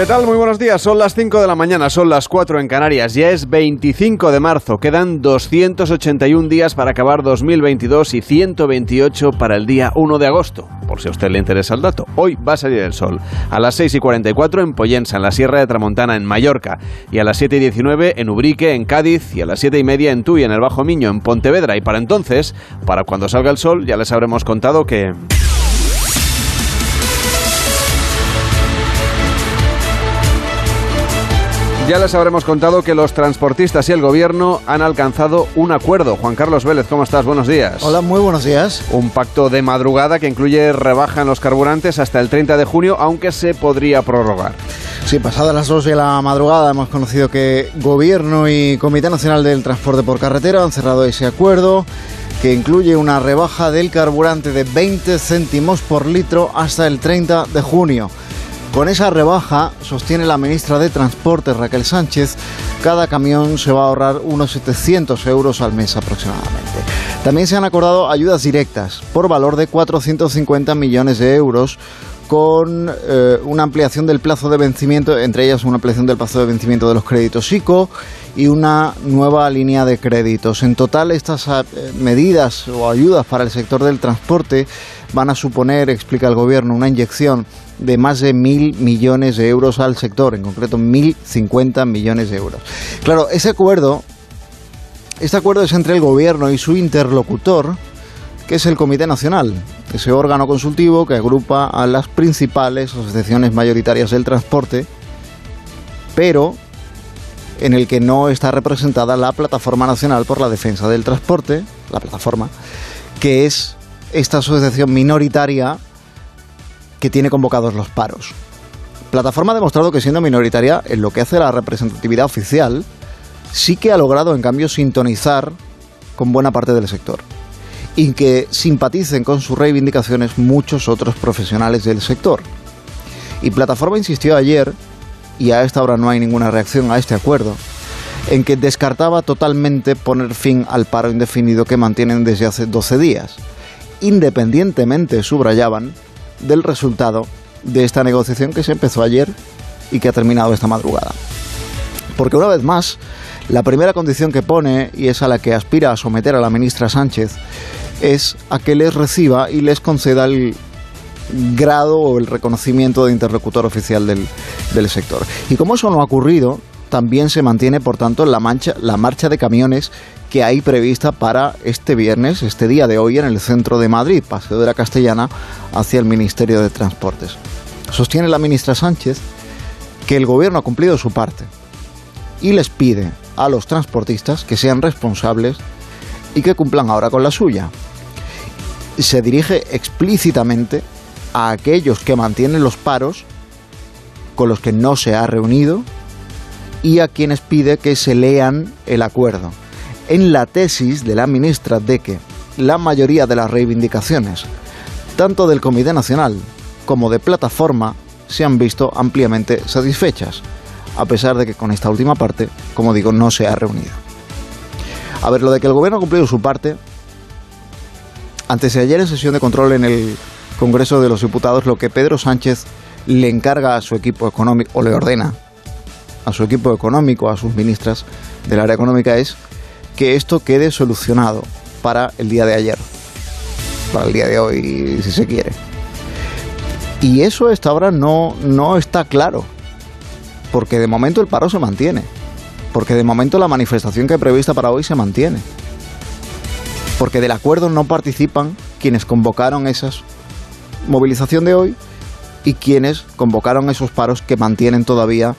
¿Qué tal? Muy buenos días. Son las 5 de la mañana, son las 4 en Canarias. Ya es 25 de marzo. Quedan 281 días para acabar 2022 y 128 para el día 1 de agosto. Por si a usted le interesa el dato, hoy va a salir el sol. A las 6 y 44 en Poyensa, en la Sierra de Tramontana, en Mallorca. Y a las 7 y 19 en Ubrique, en Cádiz. Y a las 7 y media en Tuy, en el Bajo Miño, en Pontevedra. Y para entonces, para cuando salga el sol, ya les habremos contado que... Ya les habremos contado que los transportistas y el gobierno han alcanzado un acuerdo. Juan Carlos Vélez, ¿cómo estás? Buenos días. Hola, muy buenos días. Un pacto de madrugada que incluye rebaja en los carburantes hasta el 30 de junio, aunque se podría prorrogar. Sí, pasadas las 2 de la madrugada hemos conocido que Gobierno y Comité Nacional del Transporte por Carretera han cerrado ese acuerdo que incluye una rebaja del carburante de 20 céntimos por litro hasta el 30 de junio. Con esa rebaja, sostiene la ministra de Transporte Raquel Sánchez, cada camión se va a ahorrar unos 700 euros al mes aproximadamente. También se han acordado ayudas directas por valor de 450 millones de euros con eh, una ampliación del plazo de vencimiento, entre ellas una ampliación del plazo de vencimiento de los créditos ICO y una nueva línea de créditos. En total, estas eh, medidas o ayudas para el sector del transporte van a suponer, explica el Gobierno, una inyección de más de mil millones de euros al sector, en concreto mil cincuenta millones de euros. Claro, ese acuerdo, este acuerdo es entre el Gobierno y su interlocutor, que es el Comité Nacional, ese órgano consultivo que agrupa a las principales asociaciones mayoritarias del transporte, pero en el que no está representada la Plataforma Nacional por la Defensa del Transporte, la plataforma, que es esta asociación minoritaria que tiene convocados los paros. Plataforma ha demostrado que siendo minoritaria en lo que hace la representatividad oficial, sí que ha logrado en cambio sintonizar con buena parte del sector y que simpaticen con sus reivindicaciones muchos otros profesionales del sector. Y Plataforma insistió ayer, y a esta hora no hay ninguna reacción a este acuerdo, en que descartaba totalmente poner fin al paro indefinido que mantienen desde hace 12 días, independientemente, subrayaban, del resultado de esta negociación que se empezó ayer y que ha terminado esta madrugada. Porque una vez más, la primera condición que pone, y es a la que aspira a someter a la ministra Sánchez, es a que les reciba y les conceda el grado o el reconocimiento de interlocutor oficial del, del sector. Y como eso no ha ocurrido, también se mantiene, por tanto, la, mancha, la marcha de camiones que hay prevista para este viernes, este día de hoy, en el centro de Madrid, Paseo de la Castellana, hacia el Ministerio de Transportes. Sostiene la ministra Sánchez que el gobierno ha cumplido su parte y les pide a los transportistas que sean responsables y que cumplan ahora con la suya. Se dirige explícitamente a aquellos que mantienen los paros con los que no se ha reunido y a quienes pide que se lean el acuerdo. En la tesis de la ministra de que la mayoría de las reivindicaciones, tanto del Comité Nacional como de Plataforma, se han visto ampliamente satisfechas, a pesar de que con esta última parte, como digo, no se ha reunido. A ver, lo de que el gobierno ha cumplido su parte, antes de ayer en sesión de control en el Congreso de los Diputados, lo que Pedro Sánchez le encarga a su equipo económico, o le ordena a su equipo económico, a sus ministras del área económica, es que esto quede solucionado para el día de ayer, para el día de hoy, si se quiere. Y eso hasta ahora no, no está claro, porque de momento el paro se mantiene, porque de momento la manifestación que prevista para hoy se mantiene, porque del acuerdo no participan quienes convocaron esa movilización de hoy y quienes convocaron esos paros que mantienen todavía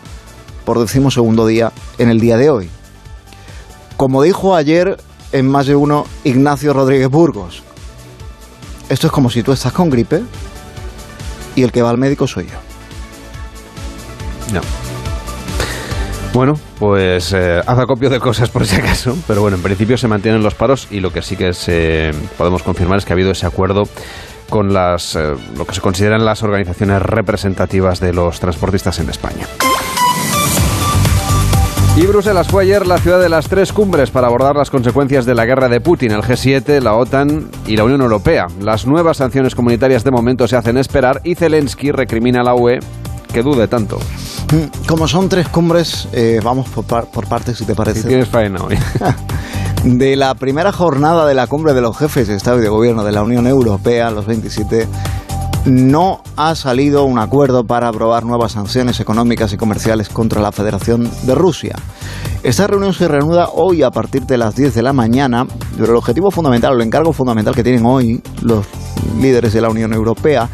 por decimosegundo día en el día de hoy. Como dijo ayer en más de uno Ignacio Rodríguez Burgos, esto es como si tú estás con gripe y el que va al médico soy yo. No. Bueno, pues eh, haz acopio de cosas por si acaso, pero bueno, en principio se mantienen los paros y lo que sí que se, podemos confirmar es que ha habido ese acuerdo con las, eh, lo que se consideran las organizaciones representativas de los transportistas en España. Y Bruselas fue ayer la ciudad de las tres cumbres para abordar las consecuencias de la guerra de Putin, el G7, la OTAN y la Unión Europea. Las nuevas sanciones comunitarias de momento se hacen esperar y Zelensky recrimina a la UE que dude tanto. Mm, como son tres cumbres, eh, vamos por, por, partes, si te parece. tienes faena hoy. de la primera jornada de la cumbre de los jefes de Estado y de Gobierno de la Unión Europea, los 27, no ha salido un acuerdo para aprobar nuevas sanciones económicas y comerciales contra la Federación de Rusia. Esta reunión se reanuda hoy a partir de las 10 de la mañana, pero el objetivo fundamental, el encargo fundamental que tienen hoy los líderes de la Unión Europea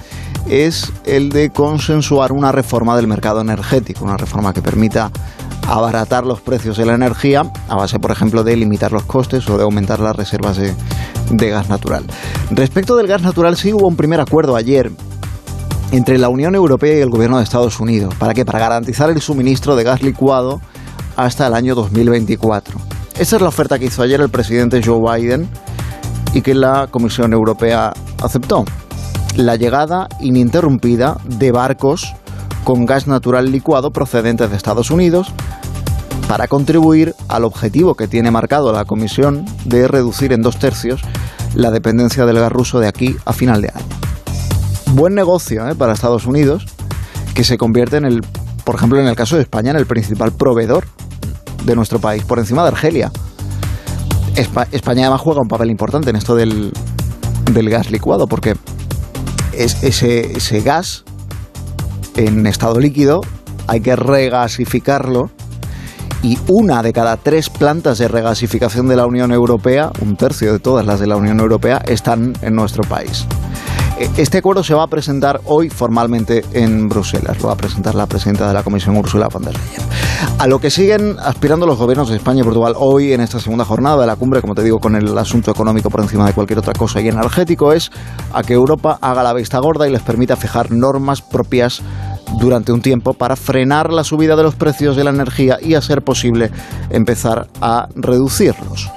es el de consensuar una reforma del mercado energético, una reforma que permita abaratar los precios de la energía a base, por ejemplo, de limitar los costes o de aumentar las reservas de, gas natural. Respecto del gas natural, sí hubo un primer acuerdo ayer entre la Unión Europea y el gobierno de Estados Unidos. ¿Para qué? Para garantizar el suministro de gas licuado hasta el año 2024. Esa es la oferta que hizo ayer el presidente Joe Biden y que la Comisión Europea aceptó. La llegada ininterrumpida de barcos con gas natural licuado procedentes de Estados Unidos para contribuir al objetivo que tiene marcado la Comisión de reducir en dos tercios la dependencia del gas ruso de aquí a final de año. Buen negocio ¿eh? para Estados Unidos, que se convierte en el, por ejemplo, en el caso de España, en el principal proveedor de nuestro país, por encima de Argelia. España además juega un papel importante en esto del, gas licuado, porque es, ese, ese gas en estado líquido, hay que regasificarlo y una de cada tres plantas de regasificación de la Unión Europea, un tercio de todas las de la Unión Europea, están en nuestro país. Este acuerdo se va a presentar hoy formalmente en Bruselas. Lo va a presentar la presidenta de la Comisión, Ursula von der Leyen. A lo que siguen aspirando los gobiernos de España y Portugal hoy en esta segunda jornada de la cumbre, como te digo, con el asunto económico por encima de cualquier otra cosa y energético, es a que Europa haga la vista gorda y les permita fijar normas propias durante un tiempo para frenar la subida de los precios de la energía y, a ser posible, empezar a reducirlos.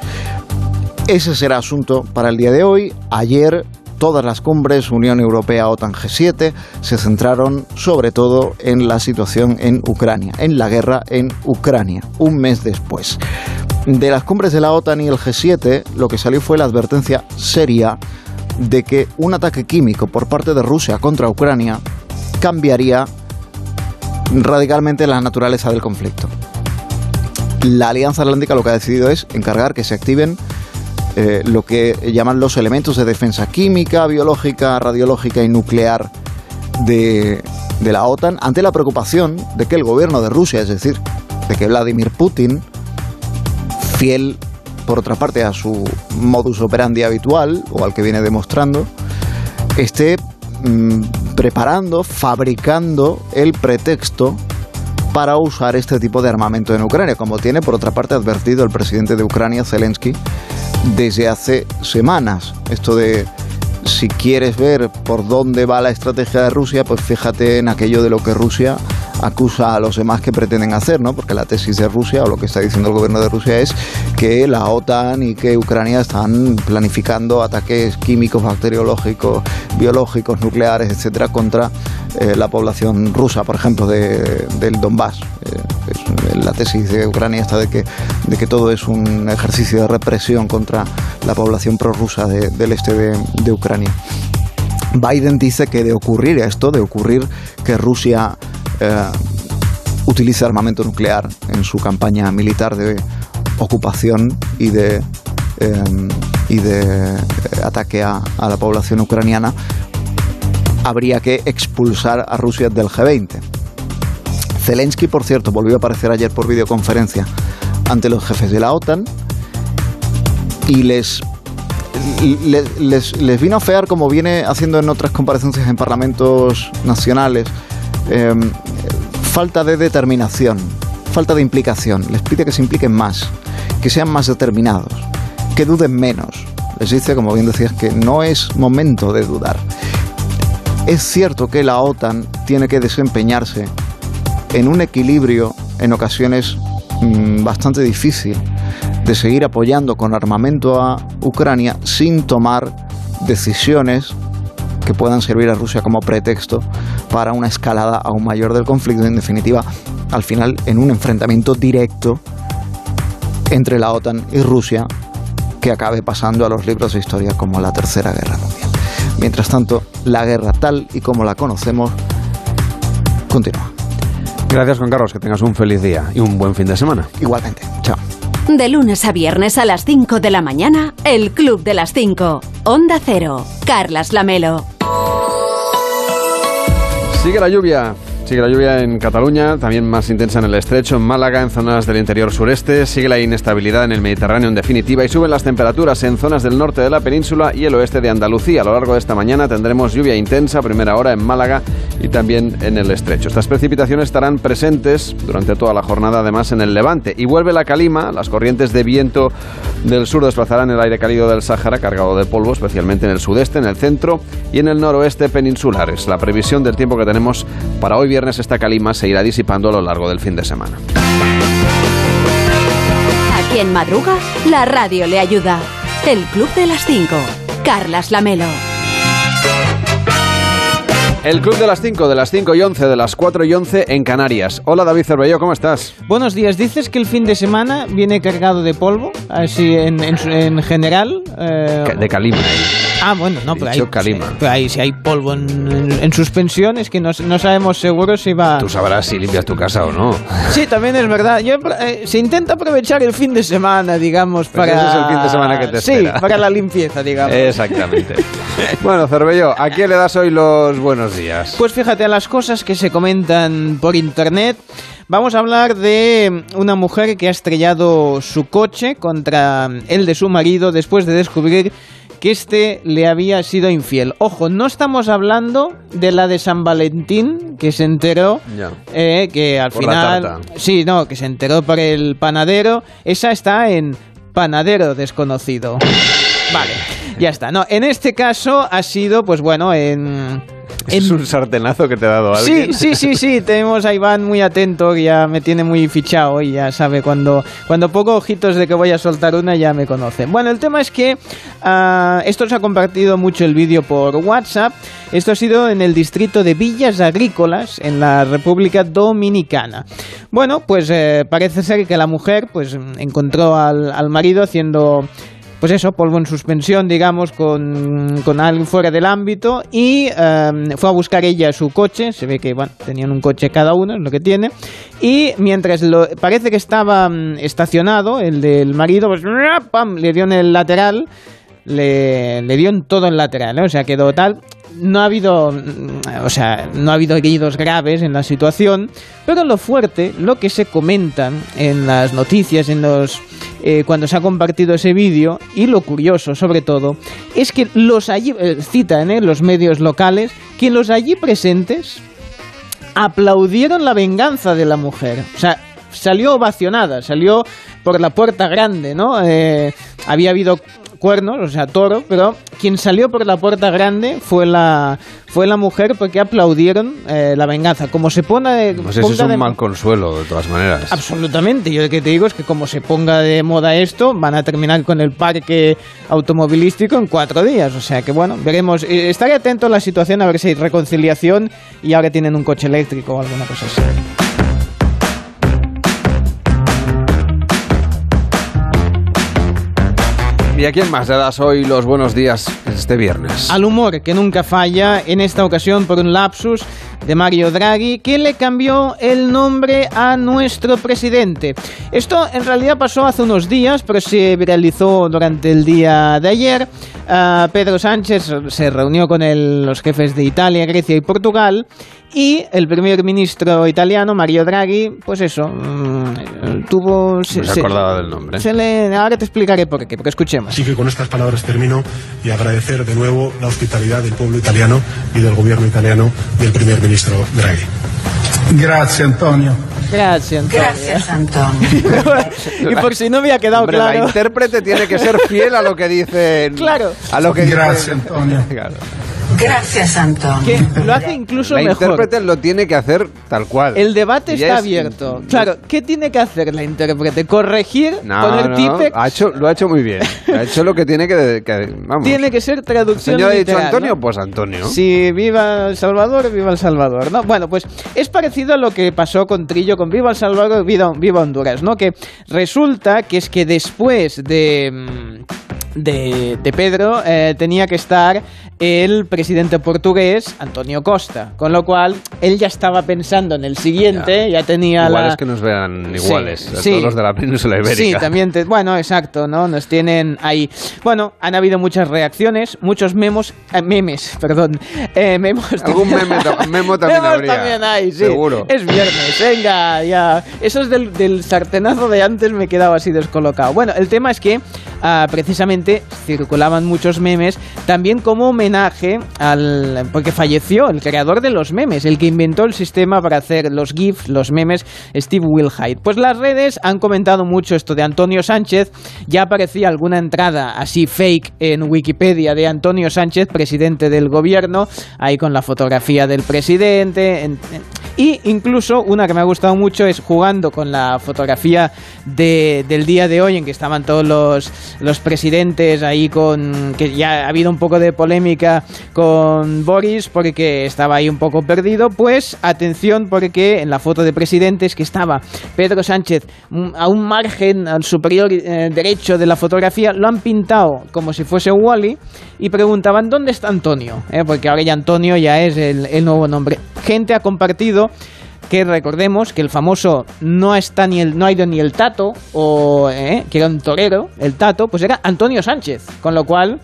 Ese será asunto para el día de hoy. Ayer todas las cumbres Unión Europea, OTAN, G7 se centraron sobre todo en la situación en Ucrania, en la guerra en Ucrania, un mes después. De las cumbres de la OTAN y el G7, lo que salió fue la advertencia seria de que un ataque químico por parte de Rusia contra Ucrania cambiaría radicalmente la naturaleza del conflicto. La Alianza Atlántica lo que ha decidido es encargar que se activen eh, lo que llaman los elementos de defensa química, biológica, radiológica y nuclear de, la OTAN ante la preocupación de que el gobierno de Rusia, es decir, de que Vladimir Putin, fiel por otra parte a su modus operandi habitual o al que viene demostrando, esté Mm, preparando, fabricando el pretexto para usar este tipo de armamento en Ucrania, como tiene por otra parte advertido el presidente de Ucrania, Zelensky, desde hace semanas. Esto de si quieres ver por dónde va la estrategia de Rusia, pues fíjate en aquello de lo que Rusia acusa a los demás que pretenden hacer, ¿no? Porque la tesis de Rusia o lo que está diciendo el gobierno de Rusia es que la OTAN y que Ucrania están planificando ataques químicos, bacteriológicos, biológicos, nucleares, etcétera, contra eh, la población rusa, por ejemplo, de, del Donbass. Eh, la tesis de Ucrania está de que, de que todo es un ejercicio de represión contra la población prorrusa del este de, Ucrania. Biden dice que de ocurrir esto, de ocurrir que Rusia eh, utilice armamento nuclear en su campaña militar de ocupación y de, y de ataque a la población ucraniana, habría que expulsar a Rusia del G20. Zelensky, por cierto, volvió a aparecer ayer por videoconferencia ante los jefes de la OTAN y les, les, vino a fear, como viene haciendo en otras comparecencias en parlamentos nacionales, em, falta de determinación, falta de implicación. Les pide que se impliquen más, que sean más determinados, que duden menos. Les dice, como bien decías, que no es momento de dudar. Es cierto que la OTAN tiene que desempeñarse en un equilibrio en ocasiones mm, bastante difícil de seguir apoyando con armamento a Ucrania sin tomar decisiones que puedan servir a Rusia como pretexto para una escalada aún mayor del conflicto, en definitiva, al final en un enfrentamiento directo entre la OTAN y Rusia que acabe pasando a los libros de historia como la Tercera Guerra Mundial. Mientras tanto, la guerra tal y como la conocemos continúa. Gracias Juan Carlos, que tengas un feliz día y un buen fin de semana. Igualmente, chao. De lunes a viernes a las 5 de la mañana, el Club de las 5. Onda Cero. Carlas Lamelo. Sigue la lluvia. Sigue la lluvia en Cataluña, también más intensa en el estrecho, en Málaga, en zonas del interior sureste. Sigue la inestabilidad en el Mediterráneo en definitiva y suben las temperaturas en zonas del norte de la península y el oeste de Andalucía. A lo largo de esta mañana tendremos lluvia intensa, primera hora en Málaga y también en el estrecho. Estas precipitaciones estarán presentes durante toda la jornada, además en el levante. Y vuelve la calima, las corrientes de viento del sur desplazarán el aire cálido del Sáhara cargado de polvo, especialmente en el sudeste, en el centro y en el noroeste peninsulares. La previsión del tiempo que tenemos para hoy viernes esta calima se irá disipando a lo largo del fin de semana. Aquí en Madruga, la radio le ayuda. El Club de las 5. Carlas Lamelo. El Club de las 5, de las 5 y 11, de las 4 y 11 en Canarias. Hola David Cervello, ¿cómo estás? Buenos días, dices que el fin de semana viene cargado de polvo, así en, en, en general. Eh... De calima. Ah, bueno, no, pero ahí, calima. pero ahí si hay polvo en, en, en, suspensión es que no, no, sabemos seguro si va... Tú sabrás si limpias tu casa o no. Sí, también es verdad. Yo, eh, se intenta aprovechar el fin de semana, digamos, pues para... Ese es el fin de semana que te espera. Sí, para la limpieza, digamos. Exactamente. bueno, Cervello, ¿a quién le das hoy los buenos días? Pues fíjate, a las cosas que se comentan por internet... Vamos a hablar de una mujer que ha estrellado su coche contra el de su marido después de descubrir que este le había sido infiel. Ojo, no estamos hablando de la de San Valentín, que se enteró, eh, que al por final... Sí, no, que se enteró por el panadero. Esa está en Panadero Desconocido. Vale, ya está. No, en este caso ha sido, pues bueno, en... Es un sartenazo que te ha dado alguien. Sí, sí, sí, sí. Tenemos a Iván muy atento, que ya me tiene muy fichado y ya sabe cuando, cuando pongo ojitos de que voy a soltar una, ya me conoce. Bueno, el tema es que uh, esto se ha compartido mucho el vídeo por WhatsApp. Esto ha sido en el distrito de Villas Agrícolas, en la República Dominicana. Bueno, pues eh, parece ser que la mujer pues encontró al, al marido haciendo pues eso, polvo en suspensión, digamos, con, con alguien fuera del ámbito y eh, fue a buscar ella su coche, se ve que, bueno, tenían un coche cada uno, es lo que tiene, y mientras lo, parece que estaba estacionado, el del marido, pues, ¡pam!, le dio en el lateral, le, le dio en todo el lateral, ¿eh? o sea, quedó tal no ha habido, o sea, no ha habido heridos graves en la situación, pero lo fuerte, lo que se comenta en las noticias, en los eh, cuando se ha compartido ese vídeo y lo curioso, sobre todo, es que los allí eh, citan eh, los medios locales que los allí presentes aplaudieron la venganza de la mujer, o sea, salió ovacionada, salió por la puerta grande, ¿no? Eh, había habido cuernos, o sea, toro, pero quien salió por la puerta grande fue la fue la mujer porque aplaudieron eh, la venganza. Como se pone pues eso es un de... mal consuelo, de todas maneras. Absolutamente. Yo lo que te digo es que como se ponga de moda esto, van a terminar con el parque automovilístico en cuatro días. O sea que bueno, veremos. Estaré atento a la situación a ver si hay reconciliación y ahora tienen un coche eléctrico o alguna cosa así. ¿Y a quién más le das hoy los buenos días este viernes? Al humor, que nunca falla, en esta ocasión por un lapsus de Mario Draghi, que le cambió el nombre a nuestro presidente. Esto en realidad pasó hace unos días, pero se viralizó durante el día de ayer. Uh, Pedro Sánchez se reunió con el, los jefes de Italia, Grecia y Portugal. Y el primer ministro italiano, Mario Draghi, pues eso, mmm, tuvo... No se, se, acordaba del nombre. Se le, ahora te explicaré por qué, porque escuchemos. Así que con estas palabras termino y agradecer de nuevo la hospitalidad del pueblo italiano y del gobierno italiano y del primer ministro Draghi. Gracias, Antonio. Gracias, Antonio. Gracias, Antonio. y por si no había quedado Hombre, claro. La intérprete tiene que ser fiel a lo que dice. Claro. A lo que Gracias, dice. Antonio. Claro. Gracias, Antonio. Que lo hace incluso la mejor. intérprete lo tiene que hacer tal cual. El debate Y está es- abierto. Claro, ¿qué tiene que hacer la intérprete? ¿Corregir? No, ¿Poner no, tipex? ha hecho, lo ha hecho muy bien. Ha hecho lo que tiene que. que- vamos. Tiene que ser traducción señor ha dicho Antonio, ¿no? pues Antonio. Sí, viva El Salvador, viva El Salvador, ¿no? Bueno, pues es parecido a lo que pasó con Trillo con Viva El Salvador, viva, viva Honduras, ¿no? Que resulta que es que después de, mm, de, de Pedro, eh, tenía que estar el presidente portugués, Antonio Costa. Con lo cual, él ya estaba pensando en el siguiente, ya, tenía Igual la... es que nos vean iguales, Sí, a sí. todos los de la península ibérica. Sí, también. te- bueno, exacto, ¿no? Nos tienen ahí. Bueno, han habido muchas reacciones, muchos memos, eh, memes, perdón, eh, memos. Algún meme memo también Memos habría, también hay, sí. seguro. Es viernes, venga, ya. Eso es del, del sartenazo de antes me quedaba así descolocado. Bueno, el tema es que ah, precisamente circulaban muchos memes también como homenaje al porque falleció el creador de los memes, el que inventó el sistema para hacer los GIFs, los memes, Steve Wilhite. Pues las redes han comentado mucho esto de Antonio Sánchez. Ya aparecía alguna entrada así fake en Wikipedia de Antonio Sánchez, presidente del gobierno, ahí con la fotografía del presidente. en- en- y incluso una que me ha gustado mucho es jugando con la fotografía de- del día de hoy en que estaban todos los, los presidentes ahí con... que ya ha habido un poco de polémica con Boris porque estaba ahí un poco perdido. Pues atención porque en la foto de presidentes que estaba Pedro Sánchez mm, a un margen al superior eh, derecho de la fotografía lo han pintado como si fuese Wally y preguntaban ¿dónde está Antonio? Eh, porque ahora ya Antonio ya es el, el nuevo nombre. Gente ha compartido que recordemos que el famoso no está ni el no ha ido ni el Tato o eh, que era un torero, el Tato, pues era Antonio Sánchez, con lo cual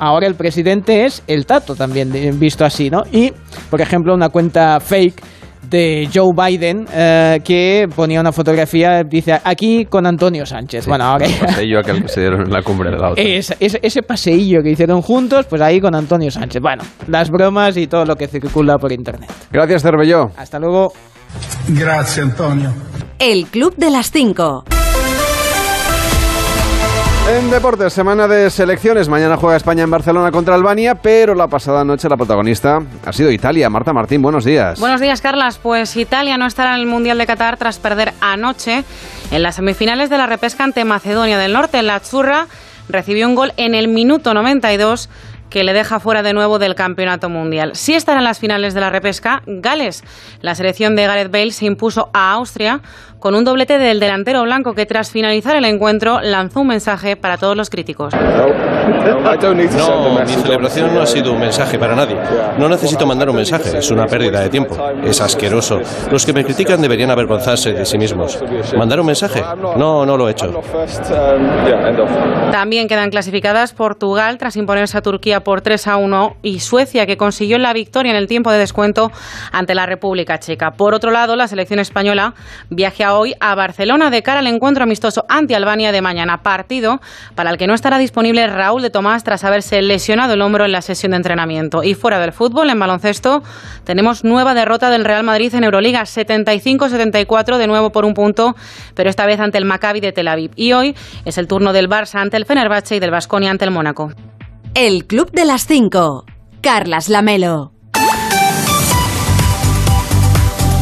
ahora el presidente es el Tato también visto así, ¿no? Y por ejemplo una cuenta fake de Joe Biden eh, que ponía una fotografía dice aquí con Antonio Sánchez. Bueno, ahora que se dieron en la cumbre de la OTAN. ese, paseillo que hicieron juntos, pues ahí con Antonio Sánchez. Bueno, las bromas y todo lo que circula por internet. Gracias, Cervelló. Hasta luego. Grazie Antonio. El Club de las 5. En deportes, semana de selecciones. Mañana juega España en Barcelona contra Albania, pero la pasada noche la protagonista ha sido Italia. Marta Martín, buenos días. Buenos días, Carlas. Pues Italia no estará en el Mundial de Qatar tras perder anoche en las semifinales de la repesca ante Macedonia del Norte. La Churra recibió un gol en el minuto 92 que le deja fuera de nuevo del campeonato mundial. Sí estará en las finales de la repesca Gales. La selección de Gareth Bale se impuso a Austria con un doblete del delantero blanco que tras finalizar el encuentro lanzó un mensaje para todos los críticos. No, mi celebración no ha sido un mensaje para nadie. No necesito mandar un mensaje, es una pérdida de tiempo. Es asqueroso. Los que me critican deberían avergonzarse de sí mismos. ¿Mandar un mensaje? No, no lo he hecho. También quedan clasificadas Portugal tras imponerse a Turquía por 3 a 1 y Suecia que consiguió la victoria en el tiempo de descuento ante la República Checa. Por otro lado, la selección española hoy a Barcelona de cara al encuentro amistoso ante Albania de mañana, partido para el que no estará disponible Raúl de Tomás tras haberse lesionado el hombro en la sesión de entrenamiento. Y fuera del fútbol, en baloncesto, tenemos nueva derrota del Real Madrid en Euroliga, 75-74 de nuevo por un punto, pero esta vez ante el Maccabi de Tel Aviv. Y hoy es el turno del Barça ante el Fenerbahce y del Baskonia ante el Mónaco. El Club de las 5. Carlas Lamelo.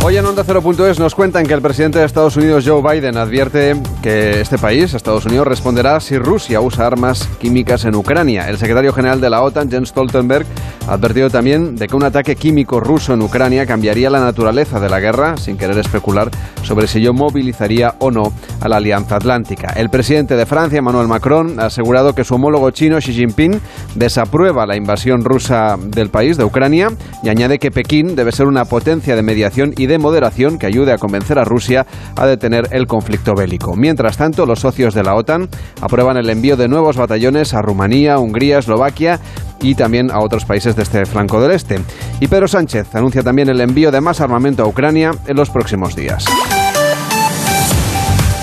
Hoy en Onda 0.es nos cuentan que el presidente de Estados Unidos, Joe Biden, advierte que este país, Estados Unidos, responderá si Rusia usa armas químicas en Ucrania. El secretario general de la OTAN, Jens Stoltenberg, ha advertido también de que un ataque químico ruso en Ucrania cambiaría la naturaleza de la guerra, sin querer especular sobre si ello movilizaría o no a la Alianza Atlántica. El presidente de Francia, Emmanuel Macron, ha asegurado que su homólogo chino, Xi Jinping, desaprueba la invasión rusa del país, de Ucrania, y añade que Pekín debe ser una potencia de mediación y de moderación que ayude a convencer a Rusia a detener el conflicto bélico. Mientras tanto, los socios de la OTAN aprueban el envío de nuevos batallones a Rumanía, Hungría, Eslovaquia y también a otros países de este flanco del este. Y Pedro Sánchez anuncia también el envío de más armamento a Ucrania en los próximos días.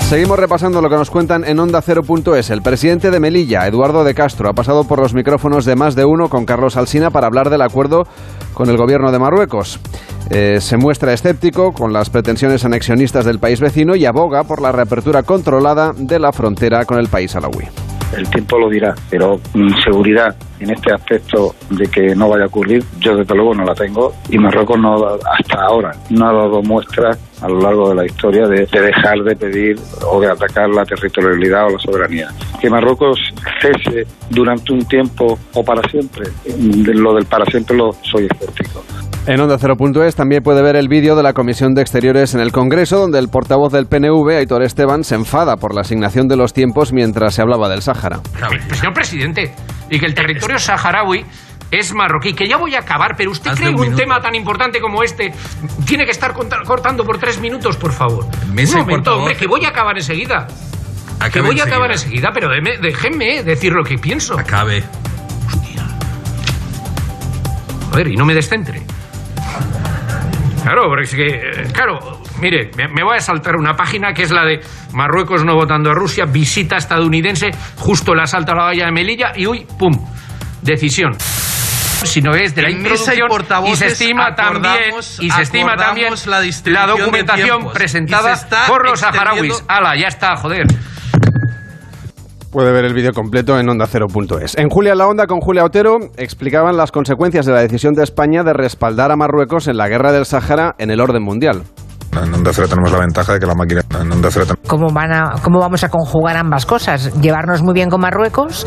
Seguimos repasando lo que nos cuentan en Onda 0.es. El presidente de Melilla, Eduardo de Castro, ha pasado por los micrófonos de más de uno con Carlos Alsina para hablar del acuerdo con el gobierno de Marruecos. Eh, se muestra escéptico con las pretensiones anexionistas del país vecino y aboga por la reapertura controlada de la frontera con el país alawí. El tiempo lo dirá, pero mm, seguridad en este aspecto de que no vaya a ocurrir, yo desde luego no la tengo y Marruecos no, hasta ahora no ha dado muestras a lo largo de la historia de, de dejar de pedir o de atacar la territorialidad o la soberanía. Que Marruecos cese durante un tiempo o para siempre, de lo del para siempre lo soy escéptico. En Onda 0.es también puede ver el vídeo de la Comisión de Exteriores en el Congreso, donde el portavoz del PNV, Aitor Esteban, se enfada por la asignación de los tiempos mientras se hablaba del Sáhara. Señor presidente, y que el territorio saharaui es marroquí, que ya voy a acabar, pero ¿usted cree un que un tema tan importante como este tiene que estar cortando por tres minutos, por favor? Y un momento, hombre, que voy a acabar enseguida. que Acabe voy a acabar enseguida. pero déjenme decir lo que pienso. Acabe. Joder, y no me descentre. Claro, porque es que, eh, claro, mire, me, me voy a saltar una página que es la de Marruecos no votando a Rusia, visita estadounidense, justo el asalto a la valla de Melilla y uy, pum, decisión. Si no es de la y introducción y se estima también y se estima también la documentación presentada por los saharauis. Ala, ya está, joder. Puede ver el vídeo completo en onda0.es. En Julia en la Onda con Julia Otero explicaban las consecuencias de la decisión de España de respaldar a Marruecos en la guerra del Sáhara en el orden mundial. En Onda Cero tenemos la ventaja de que la máquina... En Onda Cero ten- ¿Cómo, van a, ¿Cómo vamos a conjugar ambas cosas? Llevarnos muy bien con Marruecos,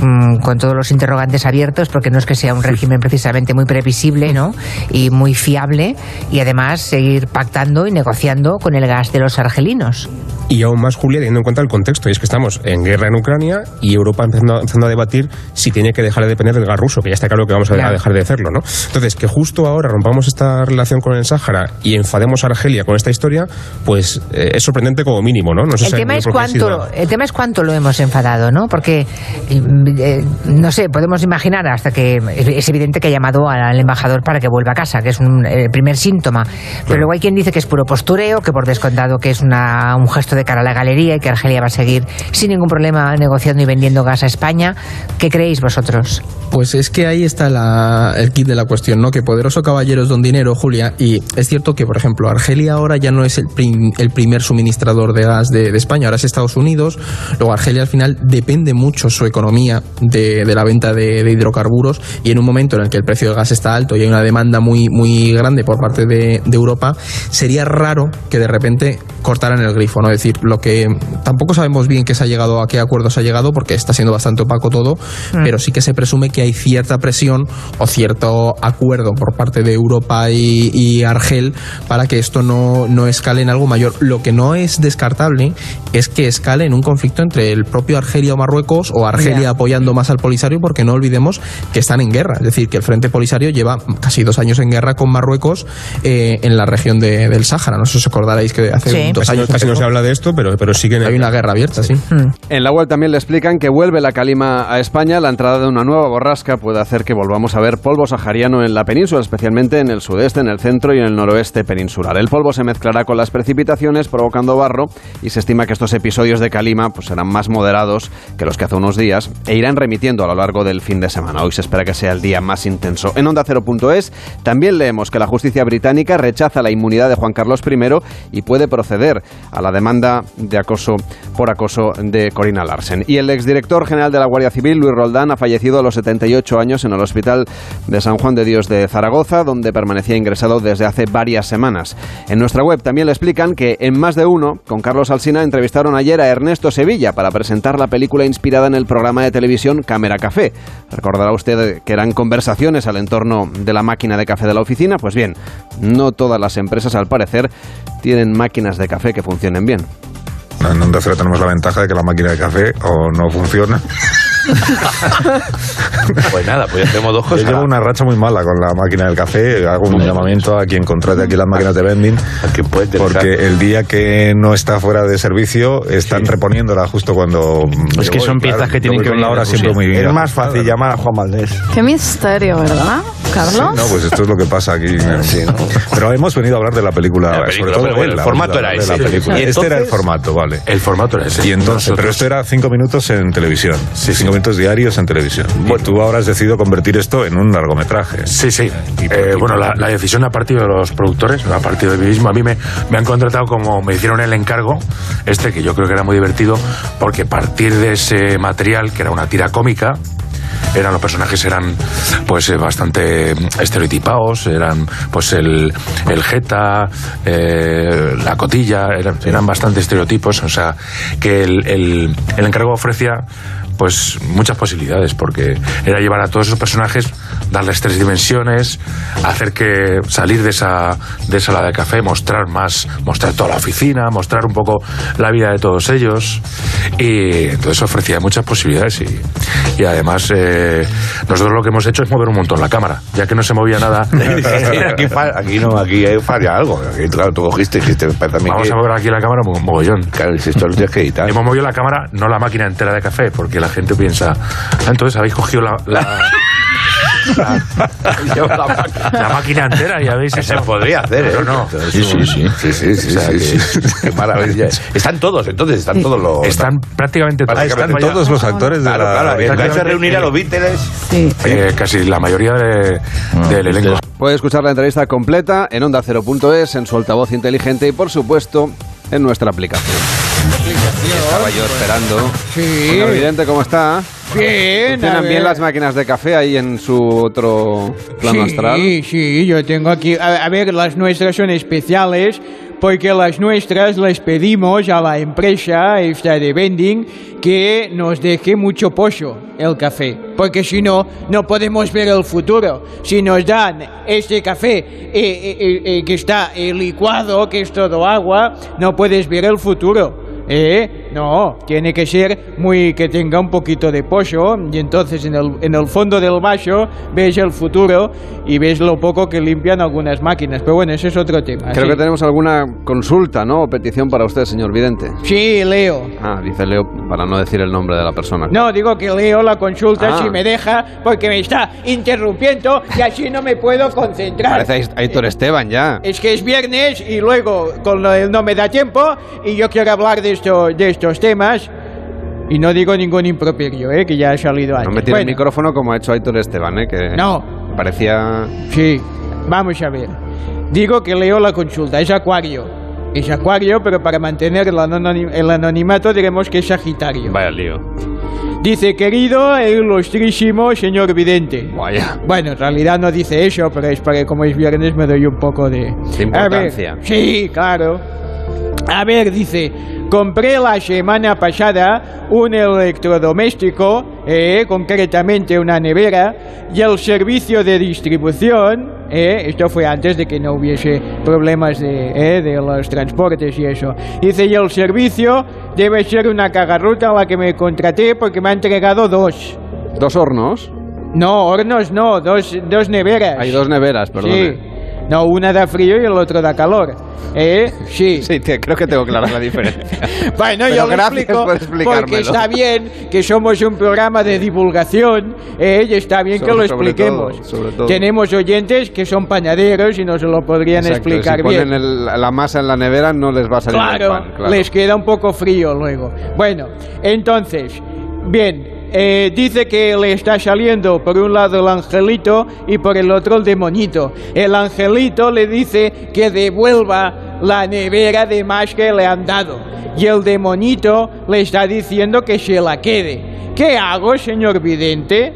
mm, con todos los interrogantes abiertos, porque no es que sea un régimen precisamente muy previsible ¿no? y muy fiable, y además seguir pactando y negociando con el gas de los argelinos. Y aún más, Julia, teniendo en cuenta el contexto, y es que estamos en guerra en Ucrania y Europa empezando, empezando a debatir si tiene que dejar de depender del gas ruso, que ya está claro que vamos a, Claro. dejar de hacerlo, ¿no? Entonces, que justo ahora rompamos esta relación con el Sáhara y enfademos a Argelia con esta historia, pues eh, es sorprendente como mínimo, ¿no? No sé El si- tema, es cuánto, el tema es cuánto lo hemos enfadado, ¿no? Porque, mm, eh, no sé, podemos imaginar hasta que es evidente que ha llamado al embajador para que vuelva a casa, que es un eh, primer síntoma. Pero luego hay quien dice que es puro postureo, que por descontado que es una, un gesto de cara a la galería y que Argelia va a seguir sin ningún problema negociando y vendiendo gas a España. ¿Qué creéis vosotros? Pues es que ahí está el kit de la cuestión, ¿no? Que poderoso caballero es don dinero, Julia. Y es cierto que, por ejemplo, Argelia ahora ya no es el, prim- el primer suministrador de gas de, España, ahora es Estados Unidos. Luego Argelia al final depende mucho su economía de, la venta de, hidrocarburos y en un momento en el que el precio del gas está alto y hay una demanda muy, muy grande por parte de, de Europa, sería raro que de repente cortaran el grifo, ¿no? Es decir, lo que tampoco sabemos bien qué se ha llegado, a qué acuerdo se ha llegado, porque está siendo bastante opaco todo, Mm. pero sí que se presume que hay cierta presión o cierto acuerdo por parte de Europa y, y Argel para que esto no, no escale en algo mayor. Lo que no es descartable es que escale en un conflicto entre el propio Argelia o Marruecos o Argelia Ya. apoyando más al Polisario, porque no olvidemos que están en guerra. Es decir, que el Frente Polisario lleva casi dos años en guerra con Marruecos eh, en la región de- del Sáhara. No sé si os acordaréis que hace Sí. dos Casi no, años casi no se habla de esto, pero, pero sí que... hay una guerra abierta, sí. En la web también le explican que vuelve la calima a España. La entrada de una nueva borrasca puede hacer que volvamos a ver polvo sahariano en la península, especialmente en el sudeste, en el centro y en el noroeste peninsular. El polvo se mezclará con las precipitaciones, provocando barro, y se estima que estos episodios de calima pues, serán más moderados que los que hace unos días e irán remitiendo a lo largo del fin de semana. Hoy se espera que sea el día más intenso. En Onda 0.es también leemos que la justicia británica rechaza la inmunidad de Juan Carlos I y puede proceder a la demanda de acoso por acoso de Corina Larsen. Y el exdirector general de la Guardia Civil, Luis Roldán, ha fallecido a los 78 años en el Hospital de San Juan de Dios de Zaragoza, donde permanecía ingresado desde hace varias semanas. En nuestra web también le explican que en más de uno, con Carlos Alsina, entrevistaron ayer a Ernesto Sevilla para presentar la película inspirada en el programa de televisión Cámara Café. Recordará usted que eran conversaciones al entorno de la máquina de café de la oficina. Pues bien, no todas las empresas, al parecer, tienen máquinas de café que funcionen bien. En Onda Cero tenemos la ventaja de que la máquina de café o no funciona. Pues nada, pues hacemos dos Yo cosas. llevo una racha muy mala con la máquina del café. Hago un llamamiento a quien contrate aquí las máquinas de vending. Porque el día que no está fuera de servicio, están reponiéndola justo cuando. Es que son piezas que tienen que venir la hora siempre muy Es bien. más fácil llamar a Juan Valdés. Qué misterio, ¿verdad, Carlos? No, pues esto es lo que pasa aquí. Pero hemos venido a hablar de la película, La película, sobre todo pero bueno, el formato de era la ese. película. Y este era el entonces- formato, vale. El formato era ese. Y entonces, pero esto era cinco minutos en televisión, cinco minutos diarios en televisión. Y tú ahora has decidido convertir esto en un largometraje. Sí, sí. Eh, bueno, la, la decisión ha partido de los productores, no ha partido de mí mismo. A mí me, me han contratado como me hicieron el encargo, este que yo creo que era muy divertido, porque partir de ese material, que era una tira cómica, eran los personajes eran pues eh, bastante estereotipados, eran pues el, el jeta, eh, la cotilla, eran, eran bastante estereotipos, o sea que el, el, el encargo ofrecía pues muchas posibilidades, porque era llevar a todos esos personajes, darles tres dimensiones, hacer que salir de esa de sala de café, mostrar más, mostrar toda la oficina, mostrar un poco la vida de todos ellos, y entonces ofrecía muchas posibilidades y, y además eh, nosotros lo que hemos hecho es mover un montón la cámara, ya que no se movía nada. aquí, no, aquí hay- falla algo. Aquí, claro, tú cogiste y dijiste, "Espera, también Vamos que- a mover aquí la cámara mo- mogollón. Claro, si esto lo tienes que editar. Hemos movido la cámara, no la máquina entera de café, porque la gente piensa, "Ah, entonces habéis cogido la, la, la- la máquina entera y habéis Se podría hacer, ¿eh? Pero no. Sí, sí, sí. Sí, sí, sí, O sea, sí, sí. Qué maravilla. Están todos, entonces, están todos los... Están prácticamente todos. Están todos ya- los actores de Claro, la- claro, prácticamente- reunir a los Beatles. Eh, casi la mayoría de- del elenco. Puede escuchar la entrevista completa en onda0.es, en su altavoz inteligente y, por supuesto, en nuestra aplicación. Estaba yo esperando. Sí. Señor Vidente, ¿cómo está? Bien, ¿Funcionan bien las máquinas de café ahí en su otro plano astral? Sí, sí, yo tengo aquí. A, a ver, las nuestras son especiales porque las nuestras les pedimos a la empresa esta de vending que nos deje mucho pollo el café. Porque si no, no podemos ver el futuro. Si nos dan este café eh, eh, eh, eh, que está eh, licuado, que es todo agua, no puedes ver el futuro. ¿Eh? No, tiene que ser muy que tenga un poquito de pollo y entonces en el, en el fondo del vaso ves el futuro y ves lo poco que limpian algunas máquinas. Pero bueno, ese es otro tema. Creo sí. que tenemos alguna consulta, ¿no? O petición para usted, señor Vidente. Sí, Leo. Ah, dice Leo para no decir el nombre de la persona. No, digo que leo la consulta Ah. si me deja porque me está interrumpiendo y así no me puedo concentrar. Parece Aitor Esteban ya. Es que es viernes y luego con no me da tiempo y yo quiero hablar de, esto, de estos temas y no digo ningún improperio, ¿eh? que ya ha salido antes. No me tiene el Bueno, micrófono como ha hecho Aitor Esteban, ¿eh? Que No. Parecía... Sí, vamos a ver. Digo que leo la consulta, es Acuario. Es Acuario, pero para mantener el, anoni- el anonimato diremos que es Sagitario. Vaya lío. Dice, querido e ilustrísimo señor vidente. Vaya. Bueno, en realidad no dice eso, pero es para que como es viernes me doy un poco de... De importancia. Ver, sí, claro. A ver, dice, compré la semana pasada un electrodoméstico, eh, concretamente una nevera, y el servicio de distribución, eh, esto fue antes de que no hubiese problemas de, eh, de los transportes y eso. Dice, y el servicio debe ser una cagarruta a la que me contraté porque me ha entregado dos. ¿Dos hornos? No, hornos no, dos, dos neveras. Hay dos neveras, perdón. Sí. No, una da frío y el otro da calor. ¿Eh? Sí. Sí, te- creo que tengo clara la diferencia. Bueno, Pero yo lo explico por porque está bien que somos un programa de divulgación ¿eh? y está bien que lo sobre expliquemos. todo, sobre todo. Tenemos oyentes que son panaderos y nos lo podrían Exacto, explicar si bien. ponen el- la masa en la nevera no les va a salir el Claro, pan. Claro. les queda un poco frío luego. Bueno, entonces, bien, eh, dice que le está saliendo por un lado el angelito y por el otro el demonito. El angelito le dice que devuelva la nevera de más que le han dado. Y el demonito le está diciendo que se la quede. ¿Qué hago, señor vidente?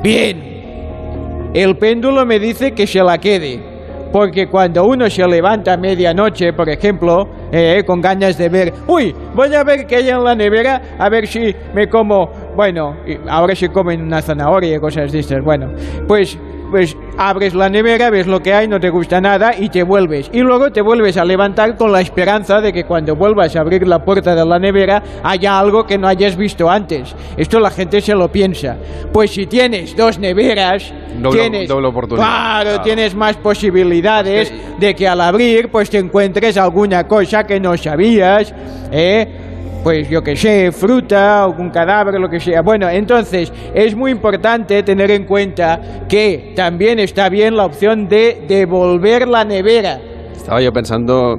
Bien, el péndulo me dice que se la quede. Porque cuando uno se levanta a medianoche, por ejemplo, eh, con ganas de ver, uy, voy a ver qué hay en la nevera, a ver si me como, bueno, y ahora se comen una zanahoria y cosas de estas, bueno, pues, pues abres la nevera, ves lo que hay, no te gusta nada y te vuelves. Y luego te vuelves a levantar con la esperanza de que cuando vuelvas a abrir la puerta de la nevera haya algo que no hayas visto antes. Esto la gente se lo piensa. Pues si tienes dos neveras, Doble- tienes... doble oportunidad. Claro, Claro. tienes más posibilidades de que al abrir pues te encuentres alguna cosa que no sabías, ¿eh? Pues yo que sé, fruta, algún cadáver, lo que sea. Bueno, entonces es muy importante tener en cuenta que también está bien la opción de devolver la nevera Estaba yo pensando...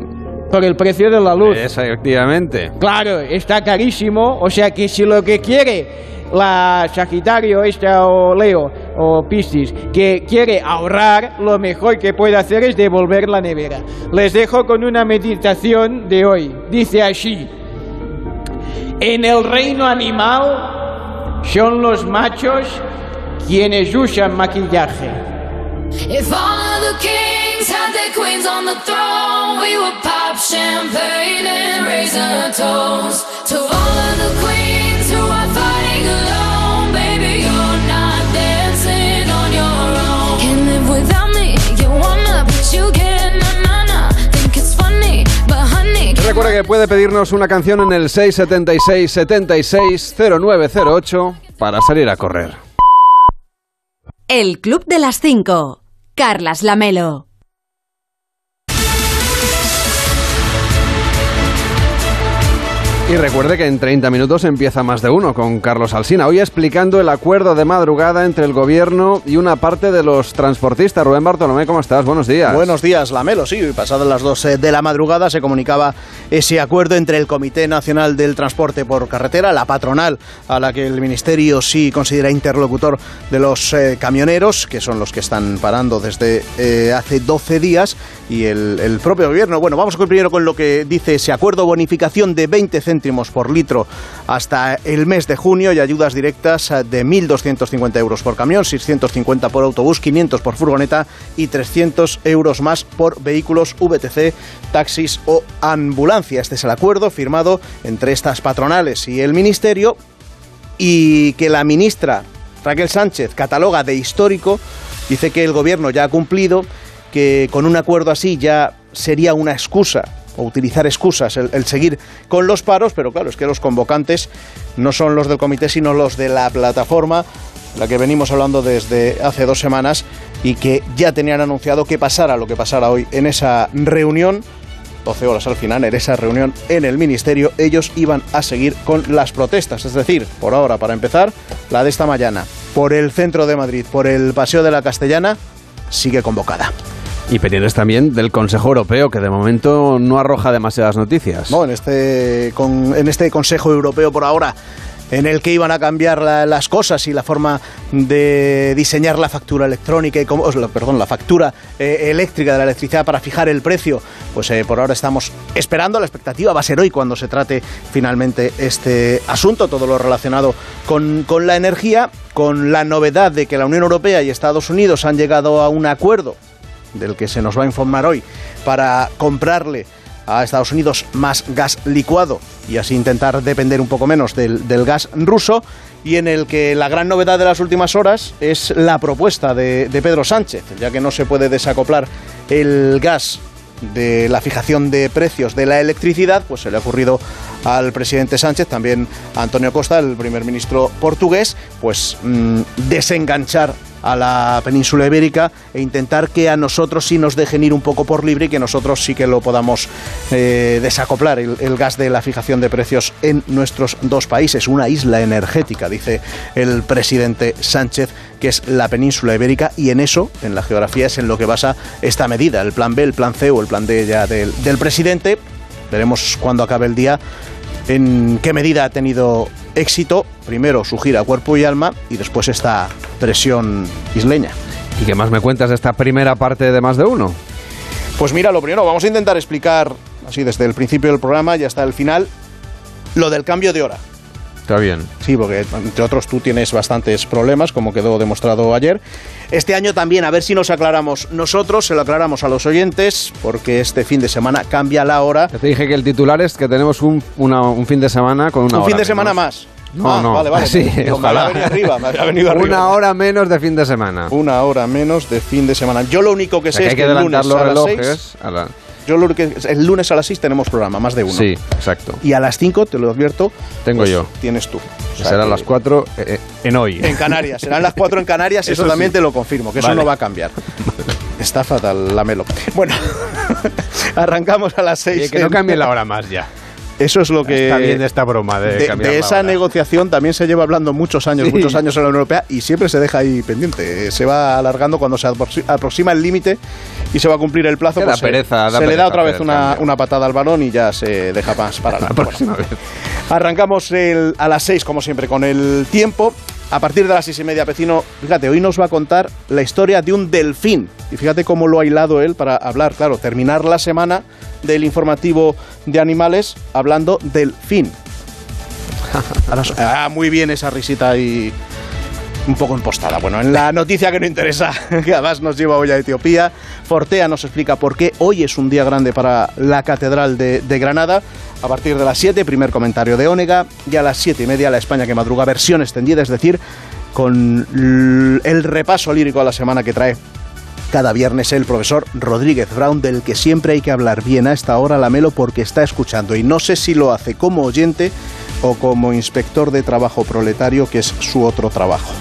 por el precio de la luz. Efectivamente. Claro, está carísimo, o sea que si lo que quiere la Sagitario, esta o Leo o Piscis, que quiere ahorrar, lo mejor que puede hacer es devolver la nevera. Les dejo con una meditación de hoy. Dice así, en el reino animal son los machos quienes usan maquillaje. If all the kings had their queens on the throne, we would pop champagne and raise a toast to all of the queens who are fighting alone. Baby, you're not dancing on your own. Can't live without me. You wanna, but you can't. Recuerda que puede pedirnos una canción en el 676 76 0908 para salir a correr. El Club de las 5. Carlas Lamelo. Y recuerde que en 30 minutos empieza más de uno con Carlos Alsina. Hoy explicando el acuerdo de madrugada entre el gobierno y una parte de los transportistas. Rubén Bartolomé, ¿cómo estás? Buenos días. Buenos días, Lamelo. Sí, pasadas las 12 de la madrugada se comunicaba ese acuerdo entre el Comité Nacional del Transporte por Carretera, la patronal a la que el Ministerio sí considera interlocutor de los eh, camioneros, que son los que están parando desde eh, hace 12 días, y el, el propio gobierno. Bueno, vamos primero con lo que dice ese acuerdo, bonificación de 20 céntimos por litro hasta el mes de junio y ayudas directas de 1.250 euros por camión, 650 por autobús, 500 por furgoneta y 300 euros más por vehículos VTC, taxis o ambulancia. Este es el acuerdo firmado entre estas patronales y el Ministerio y que la ministra Raquel Sánchez cataloga de histórico, dice que el gobierno ya ha cumplido, que con un acuerdo así ya sería una excusa o utilizar excusas el, el, seguir con los paros, pero claro, es que los convocantes no son los del comité, sino los de la plataforma, la que venimos hablando desde hace dos semanas y que ya tenían anunciado que pasara lo que pasara hoy en esa reunión. 12 horas al final, en esa reunión en el Ministerio, ellos iban a seguir con las protestas. Es decir, por ahora, para empezar, la de esta mañana, por el centro de Madrid, por el Paseo de la Castellana, sigue convocada. Y pendientes también del Consejo Europeo, que de momento no arroja demasiadas noticias. No, en este, con, en este Consejo Europeo por ahora en el que iban a cambiar la, las cosas y la forma de diseñar la factura electrónica y cómo, perdón, la factura eh, eléctrica de la electricidad para fijar el precio, pues eh, por ahora estamos esperando. La expectativa va a ser hoy cuando se trate finalmente este asunto, todo lo relacionado con, con la energía, con la novedad de que la Unión Europea y Estados Unidos han llegado a un acuerdo del que se nos va a informar hoy para comprarle a Estados Unidos más gas licuado y así intentar depender un poco menos del, gas ruso. Y en el que la gran novedad de las últimas horas es la propuesta de, Pedro Sánchez, ya que no se puede desacoplar el gas de la fijación de precios de la electricidad, pues se le ha ocurrido al presidente Sánchez, también a Antonio Costa, el primer ministro portugués, pues mmm, desenganchar a la península ibérica e intentar que a nosotros sí nos dejen ir un poco por libre y que nosotros sí que lo podamos eh, desacoplar el, gas de la fijación de precios en nuestros dos países. Una isla energética, dice el presidente Sánchez, que es la península ibérica y en eso, en la geografía, es en lo que basa esta medida, el plan B, el plan C o el plan D ya del presidente. Veremos cuando acabe el día en qué medida ha tenido éxito, primero su gira cuerpo y alma y después esta presión isleña. ¿Y qué más me cuentas de esta primera parte de más de uno? Pues mira, lo primero, vamos a intentar explicar, así desde el principio del programa y hasta el final, lo del cambio de hora. Está bien. Sí, porque entre otros tú tienes bastantes problemas, como quedó demostrado ayer. Este año también, a ver si nos aclaramos nosotros, se lo aclaramos a los oyentes, porque este fin de semana cambia la hora. Te dije que el titular es que tenemos un, una, un fin de semana con una Un hora fin de semana más. No, ah, no. Vale, vale. Sí, ojalá. arriba, me venido arriba. Una hora menos de fin de semana. Una hora menos de fin de semana. Yo lo único que O sea, sé que hay es que que el lunes los a las relojes. 6, a la- yo lo que el lunes a las 6 tenemos programa, más de uno. Sí, exacto. Y a las 5, te lo advierto, Tengo pues, yo. tienes tú. O sea Serán las 4 en hoy. En Canarias, serán las 4 en Canarias, eso, Eso también sí. te lo confirmo, que eso no va a cambiar. Está fatal la melo. Bueno, arrancamos a las 6. Oye, que no cambie la hora más ya. Eso es lo que... Está bien esta broma de, de, de la esa negociación también se lleva hablando muchos años, Sí. muchos años en la Unión Europea y siempre se deja ahí pendiente. Se va alargando cuando se aproxi- aproxima el límite y se va a cumplir el plazo. Pues se- pereza, da se le da otra vez una, patada al balón y ya se deja más para la La próxima vez. Arrancamos el- a las 6, como siempre, con el tiempo. A partir de las seis y media, Pecino, fíjate, hoy nos va a contar la historia de un delfín. Y fíjate cómo lo ha hilado él para hablar, claro, terminar la semana del informativo de animales hablando del fin. Ah, muy bien esa risita y un poco impostada. Bueno, en la noticia que no interesa, que además nos lleva hoy a Etiopía, Fortea nos explica por qué hoy es un día grande para la Catedral de, de Granada. A partir de las 7, primer comentario de Ónega, y a las 7 y media, la España que madruga, versión extendida, es decir, con el repaso lírico a la semana que trae cada viernes el profesor Rodríguez Brown, del que siempre hay que hablar bien a esta hora, Lamelo, porque está escuchando. Y no sé si lo hace como oyente o como inspector de trabajo proletario, que es su otro trabajo.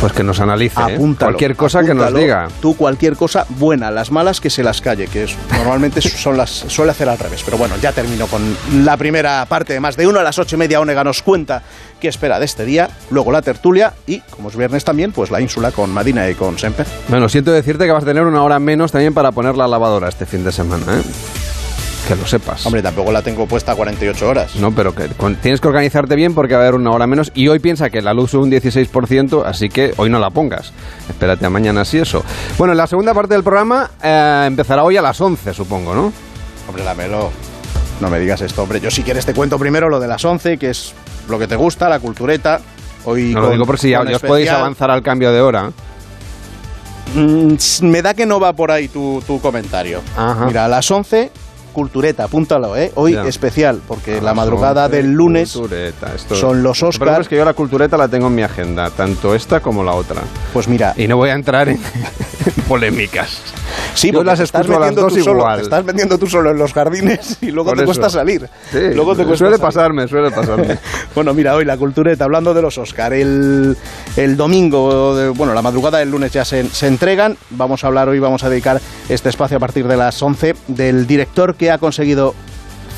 Pues que nos analice. ¿eh? Apúntalo, Cualquier cosa que nos diga. Tú cualquier cosa buena, las malas que se las calle, que es, normalmente son las, suele hacer al revés. Pero bueno, ya termino con la primera parte de más de uno. A las ocho y media Onega nos cuenta qué espera de este día, luego la tertulia y, como es viernes también, pues la ínsula con Madina y con Semper. Bueno, siento decirte que vas a tener una hora menos también para poner la lavadora este fin de semana, ¿eh? Que lo sepas. Hombre, tampoco la tengo puesta 48 horas. No, pero que con- tienes que organizarte bien porque va a haber una hora menos y hoy piensa que la luz sube un 16%, así que hoy no la pongas. Espérate a mañana si eso. Bueno, la segunda parte del programa eh, empezará hoy a las 11, supongo, ¿no? Hombre, Lamelo, no me digas esto, hombre. Yo si quieres te cuento primero lo de las 11, que es lo que te gusta, la cultureta. Hoy No lo digo por si ya, os podéis avanzar al cambio de hora. Mm, me da que no va por ahí tu, tu comentario. Mira, a las 11, cultureta, apúntalo, ¿eh? Hoy Ya. especial, porque la madrugada 11, del lunes esto- son los Oscars. que yo la cultureta la tengo en mi agenda, tanto esta como la otra. Pues mira. Y no voy a entrar en polémicas. Sí, yo porque las estás a las dos tú solo, igual. te estás metiendo tú solo en los jardines y luego Por te eso. cuesta salir. Sí, luego te cuesta suele salir. pasarme, suele pasarme. Bueno, mira, hoy la cultureta, hablando de los Oscar, el, el domingo, de- bueno, la madrugada del lunes ya se, se entregan. Vamos a hablar hoy, vamos a dedicar este espacio a partir de las 11 del director que ha conseguido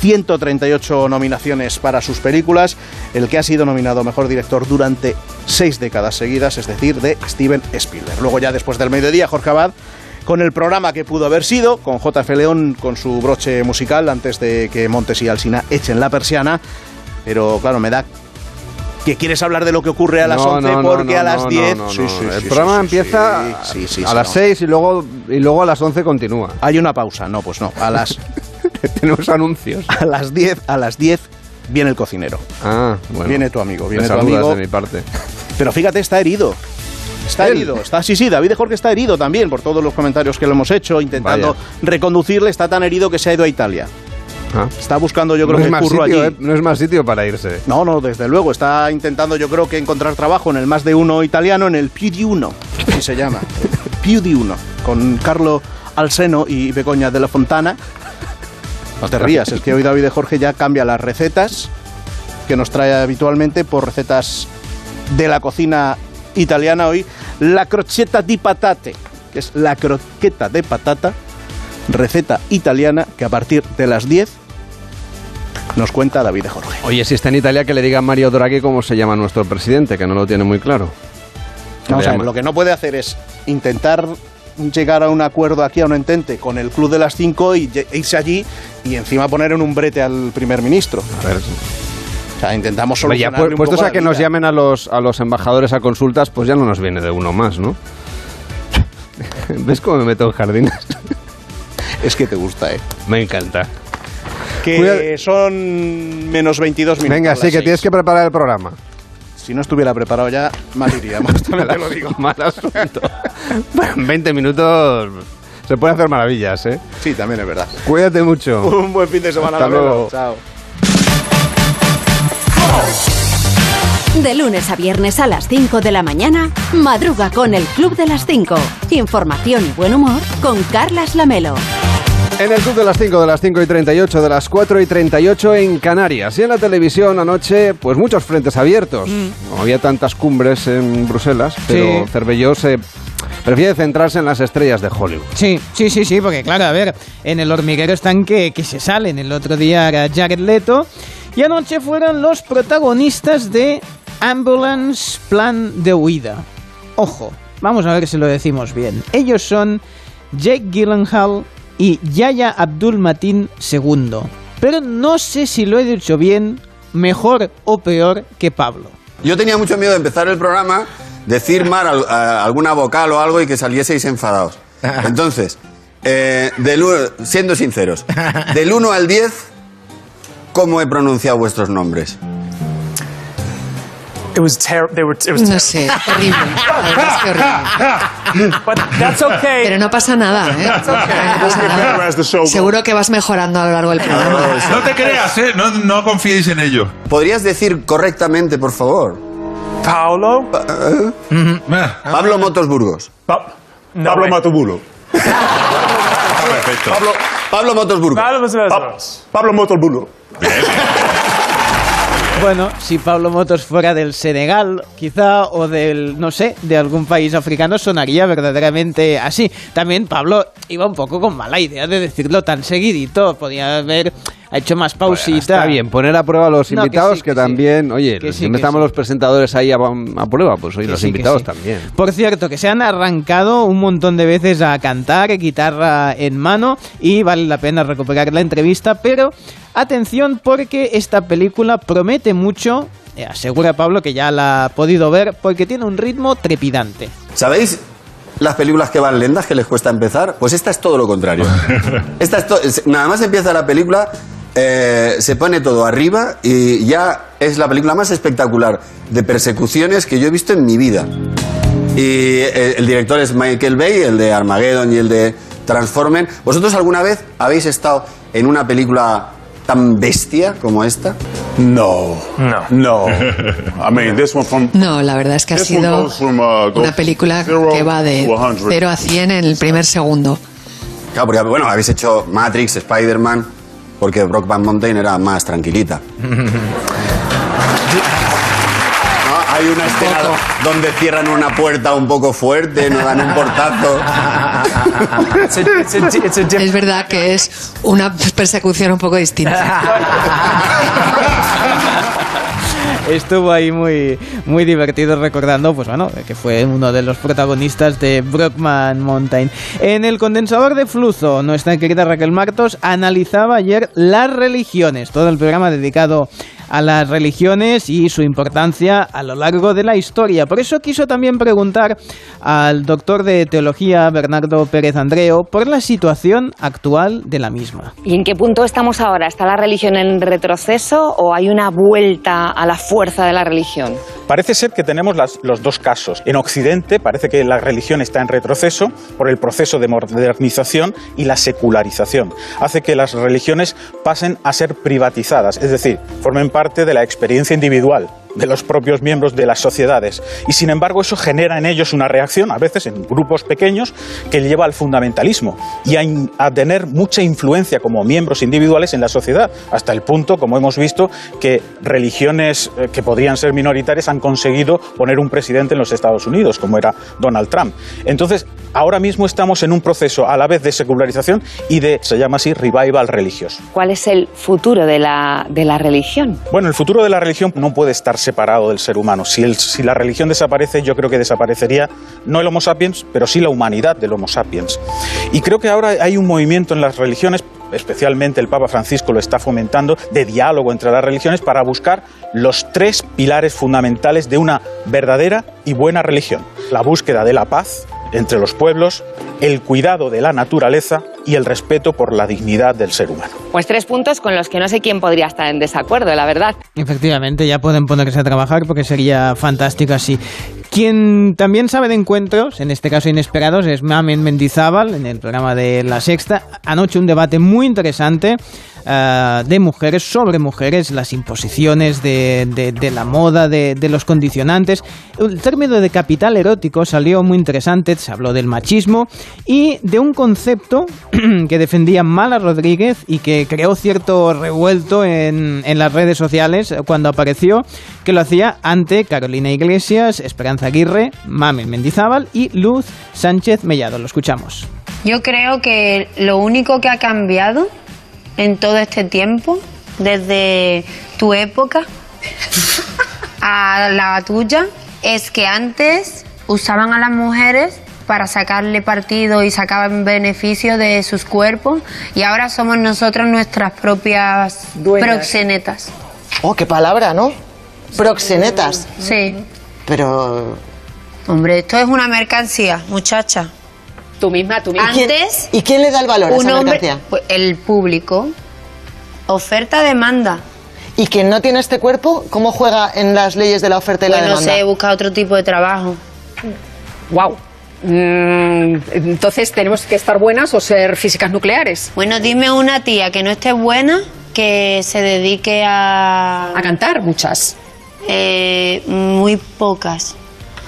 138 nominaciones para sus películas, el que ha sido nominado mejor director durante seis décadas seguidas, es decir, de Steven Spielberg. Luego ya después del mediodía, Jorge Abad con el programa que pudo haber sido, con JF León con su broche musical antes de que Montes y Alsina echen la persiana. Pero claro, me da que quieres hablar de lo que ocurre a las No, 11 no, no, porque no, a las no, 10... no, no, Sí, no. sí, El sí, programa empieza a las no. 6 y luego, y luego a las 11 continúa. Hay una pausa, no, pues no. A las, Tenemos anuncios. a las 10, a las 10 viene el cocinero. Ah, bueno. Viene tu amigo, viene tu amigo. de mi parte. Pero fíjate, está herido. Está ¿Él? herido, está, sí, sí, David de Jorge está herido también por todos los comentarios que le hemos hecho, intentando Vaya. reconducirle, está tan herido que se ha ido a Italia. Ah. Está buscando, yo creo no que más curro sitio, allí. eh, no es más sitio para irse. No, no, desde luego. Está intentando, yo creo que encontrar trabajo en el más de uno italiano, en el più di uno, así se llama. più di uno, con Carlo Alseno y Begoña de la Fontana. No te rías, es que hoy David de Jorge ya cambia las recetas que nos trae habitualmente por recetas de la cocina italiana. Hoy la crocetta di patate, que es la croqueta de patata, receta italiana que a partir de las 10 nos cuenta David de Jorge. Oye, si está en Italia, que le diga a Mario Draghi cómo se llama nuestro presidente, que no lo tiene muy claro. Vamos Le a ver, llama- lo que no puede hacer es intentar llegar a un acuerdo aquí, a un entente con el Club de las Cinco y ye- irse allí y encima poner en un brete al primer ministro. A ver, O sea, intentamos solucionar pu- puestos a que nos llamen a los, a los embajadores a consultas, pues ya no nos viene de uno más, ¿no? ¿Ves cómo me meto en jardines? Es que te gusta, ¿eh? Me encanta. Que son menos 22 minutos. Venga, sí, que tienes que preparar el programa. Si no estuviera preparado ya, mal iríamos, también te lo digo. Mal asunto. Bueno, en 20 minutos se puede hacer maravillas, ¿eh? Sí, también es verdad. Cuídate mucho. Un buen fin de semana. Hasta luego. Chao. De lunes a viernes a las 5 de la mañana, madruga con el Club de las 5. Información y buen humor con Carlas Lamelo. En el club de las 5, de las 5 y 38, de las 4 y 38 en Canarias. Y en la televisión anoche, pues muchos frentes abiertos. No había tantas cumbres en Bruselas, pero Sí. Cervelló se prefiere centrarse en las estrellas de Hollywood. Sí, sí, sí, sí, porque claro, a ver, en el hormiguero están que, que se salen. El otro día era Jared Leto y anoche fueron los protagonistas de Ambulance Plan de Huida. Ojo, vamos a ver si lo decimos bien. Ellos son Jake Gyllenhaal y Yaya Abdul Matin II. Pero no sé si lo he dicho bien, mejor o peor que Pablo. Yo tenía mucho miedo de empezar el programa, decir mal al- alguna vocal o algo y que salieseis enfadados. Entonces, eh, del siendo sinceros, del 1 al 10, ¿cómo he pronunciado vuestros nombres? No sé, horrible. La verdad es que horrible. Pero no pasa nada, ¿eh? No pasa nada. Seguro que vas mejorando a lo largo del programa. No te creas, ¿eh? No, no confíéis en ello. ¿Podrías decir correctamente, por favor? Paulo. Pablo Motosburgos. Pablo Matobulo. Perfecto. Pablo, Pablo Motosburgos. Pablo Motosburgos. Bueno, si Pablo Motos fuera del Senegal, quizá, o del, no sé, de algún país africano, sonaría verdaderamente así. También Pablo iba un poco con mala idea de decirlo tan seguidito. Podía haber hecho más pausita. Está bien, poner a prueba a los No, que invitados sí, que, que sí. también, oye, Que sí, siempre que estamos los presentadores ahí a, a prueba, pues oye, Que los invitados sí. también. Por cierto, que se han arrancado un montón de veces a cantar, guitarra en mano, y vale la pena recuperar la entrevista, pero atención porque esta película promete mucho, eh, asegura Pablo que ya la ha podido ver, porque tiene un ritmo trepidante. ¿Sabéis las películas que van lentas que les cuesta empezar? Pues esta es todo lo contrario. Esta es to- nada más empieza la película, eh, se pone todo arriba y ya es la película más espectacular de persecuciones que yo he visto en mi vida. Y eh, el director es Michael Bay, el de Armageddon y el de Transformen. ¿Vosotros alguna vez habéis estado en una película tan bestia como esta? No. No. No. I mean, this one from. No, la verdad es que ha sido from, uh, una película que va de to 100. 0 a 100 en el primer segundo. Claro, porque bueno, habéis hecho Matrix, Spider-Man, porque Brockback Mountain era más tranquilita. ¿No? Hay una escena donde cierran una puerta un poco fuerte, no dan un portazo. Es verdad que es una persecución un poco distinta. Estuvo ahí muy, muy divertido recordando, pues bueno, que fue uno de los protagonistas de Brockman Mountain. En el condensador de flujo, nuestra querida Raquel Martos analizaba ayer las religiones, todo el programa dedicado a las religiones y su importancia a lo largo de la historia. Por eso quiso también preguntar al doctor de teología Bernardo Pérez Andreo por la situación actual de la misma. ¿Y en qué punto estamos ahora? ¿Está la religión en retroceso o hay una vuelta a la fuerza de la religión? Parece ser que tenemos las- los dos casos. En Occidente parece que la religión está en retroceso por el proceso de modernización y la secularización. Hace que las religiones pasen a ser privatizadas, es decir, formen parte de la experiencia individual de los propios miembros de las sociedades. Y sin embargo eso genera en ellos una reacción, a veces en grupos pequeños, que lleva al fundamentalismo y a, a tener mucha influencia como miembros individuales en la sociedad, hasta el punto, como hemos visto, que religiones eh, que podrían ser minoritarias han conseguido poner un presidente en los Estados Unidos, como era Donald Trump. Entonces, ahora mismo estamos en un proceso a la vez de secularización y de, se llama así, revival religioso. ¿Cuál es el futuro de la, de la religión? Bueno, el futuro de la religión no puede estar separado del ser humano. Si, el- si la religión desaparece, yo creo que desaparecería no el Homo sapiens, pero sí la humanidad del Homo sapiens. Y creo que ahora hay un movimiento en las religiones, especialmente el Papa Francisco lo está fomentando, de diálogo entre las religiones para buscar los tres pilares fundamentales de una verdadera y buena religión. La búsqueda de la paz entre los pueblos, el cuidado de la naturaleza y el respeto por la dignidad del ser humano. Pues tres puntos con los que no sé quién podría estar en desacuerdo, la verdad. Efectivamente, ya pueden ponerse a trabajar porque sería fantástico así. Quien también sabe de encuentros, en este caso inesperados, es Mamen Mendizábal en el programa de La Sexta. Anoche un debate muy interesante eh, de mujeres, sobre mujeres, las imposiciones de, la moda, de, los condicionantes. El término de capital erótico salió muy interesante, se habló del machismo y de un concepto que defendía Mala Rodríguez y que creó cierto revuelto en las redes sociales cuando apareció, que lo hacía ante Carolina Iglesias, Esperanza Aguirre, Mamen Mendizábal y Luz Sánchez Mellado. Lo escuchamos. Yo creo que lo único que ha cambiado en todo este tiempo, desde tu época a la tuya, es que antes usaban a las mujeres para sacarle partido y sacaban beneficio de sus cuerpos y ahora somos nosotros nuestras propias Dueñas. proxenetas. Oh, qué palabra, ¿no? Proxenetas. Sí. Pero. Hombre, esto es una mercancía, muchacha. Tú misma, tú misma. ¿Y quién- Antes. ¿Y quién le da el valor a esa hombre, mercancía? pues, el público. Oferta-demanda. Y quien no tiene este cuerpo, ¿cómo juega en las leyes de la oferta y la Pues no demanda? sé, busca otro tipo de trabajo. Wow. entonces tenemos que estar buenas o ser físicas nucleares. Bueno, dime una tía que no esté buena, que se dedique a... A cantar, muchas. Eh, muy pocas.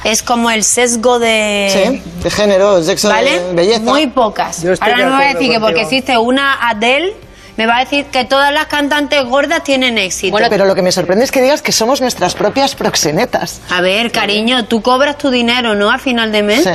Es como el sesgo de... Sí, de género, sexo, ¿Vale? de belleza. Muy pocas. Ahora no me va a decir que porque existe una Adele, me va a decir que todas las cantantes gordas tienen éxito. Bueno, pero lo que me sorprende es que digas que somos nuestras propias proxenetas. A ver, cariño, tú cobras tu dinero, ¿no? A final de mes. Sí.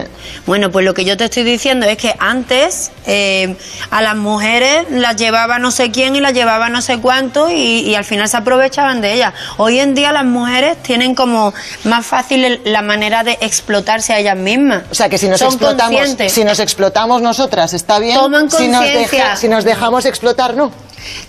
Bueno, pues lo que yo te estoy diciendo es que antes eh, a las mujeres las llevaba no sé quién y las llevaba no sé cuánto y, y al final se aprovechaban de ellas. Hoy en día las mujeres tienen como más fácil la manera de explotarse a ellas mismas. O sea, que si nos Son explotamos, si nos explotamos nosotras, está bien. Toman si nos, conciencia. deja- si nos dejamos explotar, no.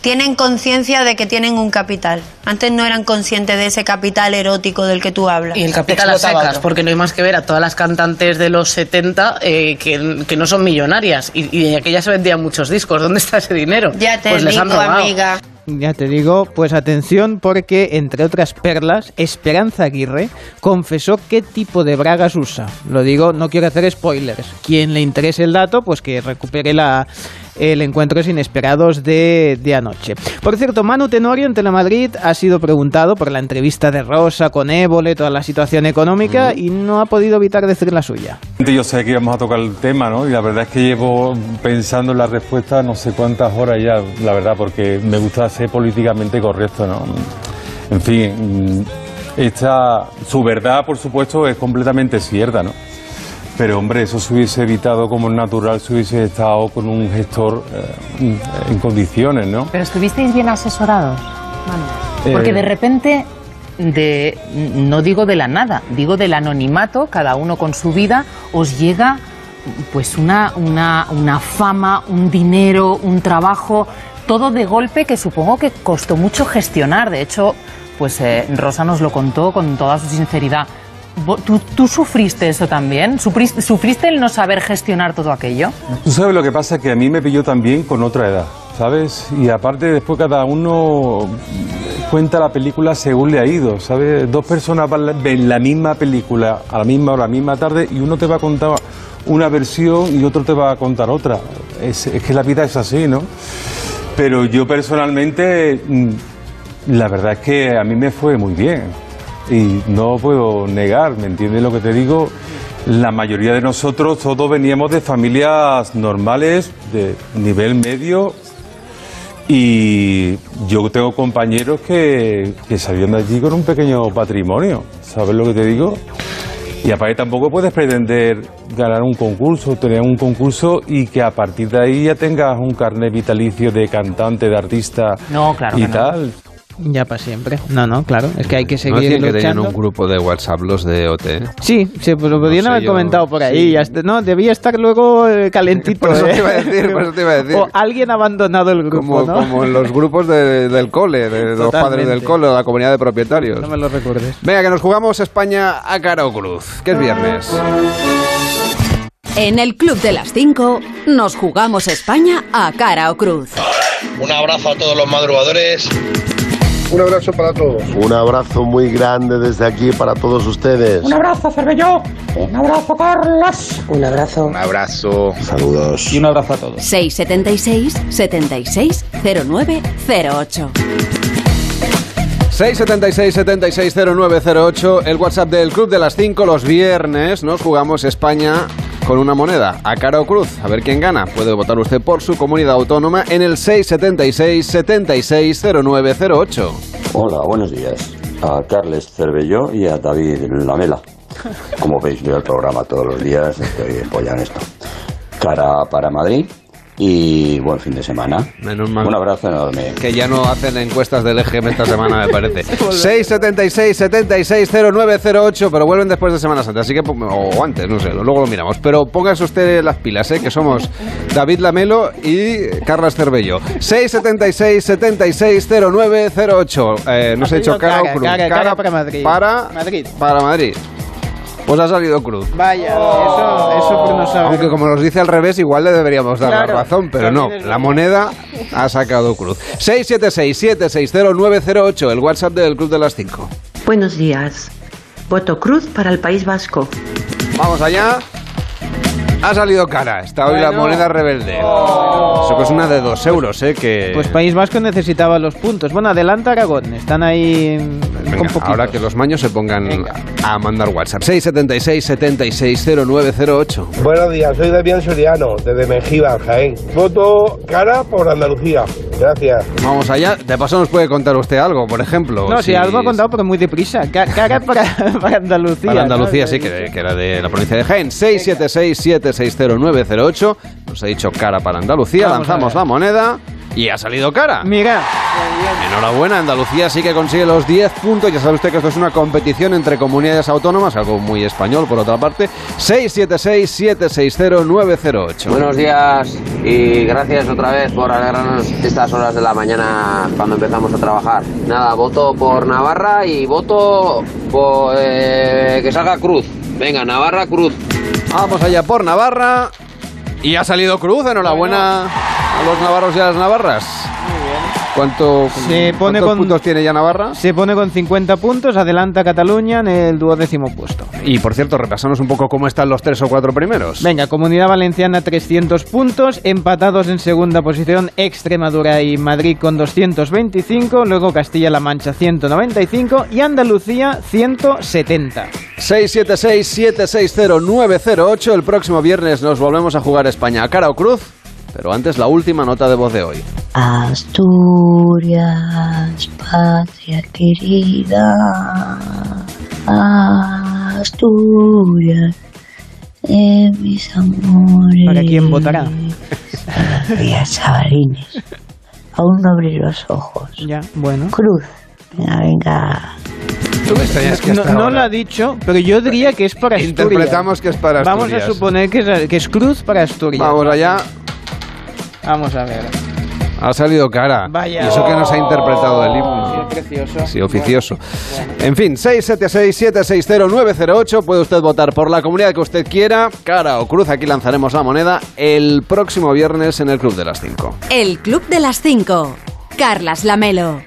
Tienen conciencia de que tienen un capital. Antes no eran conscientes de ese capital erótico del que tú hablas. Y el capital a secas, porque no hay más que ver a todas las cantantes de los 70 eh, que, que no son millonarias y, y en aquellas se vendían muchos discos. ¿Dónde está ese dinero? Ya te pues les han digo, robado. amiga. Ya te digo, pues atención porque, entre otras perlas, Esperanza Aguirre confesó qué tipo de bragas usa. Lo digo, no quiero hacer spoilers. Quien le interese el dato, pues que recupere la, el encuentros inesperados de, de anoche. Por cierto, Manu Tenorio en Telemadrid ha sido preguntado por la entrevista de Rosa con Évole, toda la situación económica, y no ha podido evitar decir la suya. Yo sé que íbamos a tocar el tema, ¿no? Y la verdad es que llevo pensando en la respuesta no sé cuántas horas ya, la verdad, porque me gusta ser políticamente correcto, ¿no? En fin, esta, su verdad, por supuesto, es completamente cierta, ¿no? Pero, hombre, eso se hubiese evitado como es natural si hubiese estado con un gestor eh, en condiciones, ¿no? Pero estuvisteis bien asesorados, Manu. Porque Eh, de repente, de, no digo de la nada, digo del anonimato, cada uno con su vida, os llega pues una, una, una fama, un dinero, un trabajo, todo de golpe que supongo que costó mucho gestionar. De hecho, pues eh, Rosa nos lo contó con toda su sinceridad. ¿Tú, sufriste eso también? ¿Sufriste, ¿Sufriste el no saber gestionar todo aquello? Tú sabes lo que pasa, que a mí me pilló también con otra edad, ¿sabes? Y aparte después cada uno cuenta la película según le ha ido, ¿sabes? Dos personas ven la misma película a la misma hora, a la misma tarde, y uno te va a contar una versión y otro te va a contar otra. Es, es que la vida es así, ¿no? Pero yo personalmente, mm, la verdad es que a mí me fue muy bien. Y no puedo negar, ¿me entiendes lo que te digo? La mayoría de nosotros todos veníamos de familias normales, de nivel medio, y yo tengo compañeros que, que salieron de allí con un pequeño patrimonio, ¿sabes lo que te digo? Y aparte tampoco puedes pretender ganar un concurso, tener un concurso y que a partir de ahí ya tengas un carnet vitalicio de cantante, de artista No, claro y no. Ya para siempre. No, no, claro. Es que hay que ¿No seguir decían que un grupo de WhatsApp los de OT? Sí, sí, pues lo podrían sé haber yo, comentado por ahí. sí. no, debía estar luego eh, calentito. Por eso ¿eh? te iba a decir, por eso te iba a decir. O alguien ha abandonado el grupo, Como, ¿no? como en los grupos de- del cole, de los padres del cole, de la comunidad de propietarios. No me lo recuerdes. Venga, que nos jugamos España a cara o cruz, que es viernes. En el Club de las 5 nos jugamos España a cara o cruz. Un abrazo a todos los madrugadores. Un abrazo para todos. Un abrazo muy grande desde aquí para todos ustedes. Un abrazo, Cervelló. Un abrazo, Carlos. Un abrazo. Un abrazo. Saludos. Y un abrazo a todos. 676 76 09 08. 676 760908, el WhatsApp del Club de las 5 los viernes. Nos jugamos España con una moneda, a cara o cruz. A ver quién gana. Puede votar usted por su comunidad autónoma en el 676 760908. Hola, buenos días. A Carles Cervelló y a David Lamela. Como veis, veo el programa todos los días, estoy apoyando esto. Cara para Madrid y buen fin de semana. Menos mal. Un abrazo enorme. Que ya no hacen encuestas del EGM esta semana, me parece. 676 760908, pero vuelven después de Semana Santa, así que, o antes, no sé, luego lo miramos. Pero póngase usted las pilas, ¿eh? que somos David Lamelo y Carlas Cervello. 676 760908. Eh, no se ha hecho cara, o cruz. cara, cara para Madrid. Para Madrid. Para Madrid. Pues ha salido cruz. Vaya, eso, eso por no saber. Aunque como nos dice al revés, igual le deberíamos dar Claro, la razón, pero no, la moneda ha sacado cruz. 676-760-908, el WhatsApp del Club de las 5. Buenos días. Voto Cruz para el País Vasco. Vamos allá. Ha salido cara, está hoy la moneda rebelde. Eso que es una de dos euros, ¿eh? Que... Pues País Vasco necesitaba los puntos. Bueno, adelanta Aragón. Están ahí Venga, con poquitos. ahora que los maños se pongan a mandar WhatsApp. 676-760908. Buenos días, soy Damián Soriano, desde Mengíbar, Jaén. Voto cara por Andalucía. Gracias. Vamos allá. De paso nos puede contar usted algo, por ejemplo. No, sí, algo ha contado, pero muy deprisa. Ca- Cara para, para Andalucía. Para Andalucía, ¿no? sí, que, que era de la provincia de Jaén. 676-760-908. Nos ha dicho cara para Andalucía. Vamos Lanzamos la moneda y ha salido cara. Mira. Enhorabuena, Andalucía sí que consigue los 10 puntos. Ya sabe usted que esto es una competición entre comunidades autónomas, algo muy español por otra parte. 676-760-908. Buenos días y gracias otra vez por alegrarnos estas horas de la mañana cuando empezamos a trabajar. Nada, voto por Navarra y voto por eh, que salga Cruz. Venga, Navarra Cruz. Vamos allá por Navarra. Y ha salido Cruz, enhorabuena a los navarros y a las navarras. ¿Cuánto, Se pone ¿Cuántos con- puntos tiene ya Navarra? Se pone con 50 puntos, adelanta Cataluña en el duodécimo puesto. Y por cierto, repasanos un poco cómo están los tres o cuatro primeros. Venga, Comunidad Valenciana 300 puntos, empatados en segunda posición Extremadura y Madrid con 225, luego Castilla-La Mancha 195 y Andalucía 170. 676-760-908. El próximo viernes nos volvemos a jugar España a cara o cruz. Pero antes la última nota de voz de hoy. Asturias, patria querida, Asturias, de mis amores. ¿Para quién votará? Días chavalines, aún no abrí los ojos. Ya, bueno. Cruz, venga, venga. No, no lo ha dicho, pero yo diría que es para Asturias. Interpretamos que es para Vamos Asturias. a suponer que es, que es Cruz para Asturias. Vamos allá. Vamos a ver. Ha salido cara. Vaya. Y eso que nos ha interpretado el himno. Qué precioso. Sí, oficioso. En fin, 676-760-908. Puede usted votar por la comunidad que usted quiera, cara o cruz. Aquí lanzaremos la moneda el próximo viernes en el Club de las 5. El Club de las 5. Carlas Lamelo.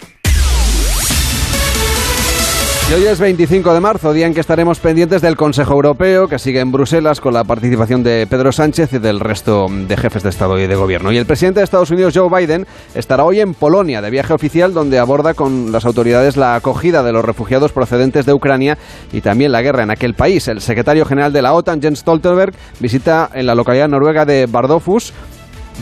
Y hoy es 25 de marzo, día en que estaremos pendientes del Consejo Europeo, que sigue en Bruselas con la participación de Pedro Sánchez y del resto de jefes de Estado y de Gobierno. Y el presidente de Estados Unidos, Joe Biden, estará hoy en Polonia de viaje oficial, donde aborda con las autoridades la acogida de los refugiados procedentes de Ucrania y también la guerra en aquel país. El secretario general de la OTAN, Jens Stoltenberg, visita en la localidad noruega de Bardofus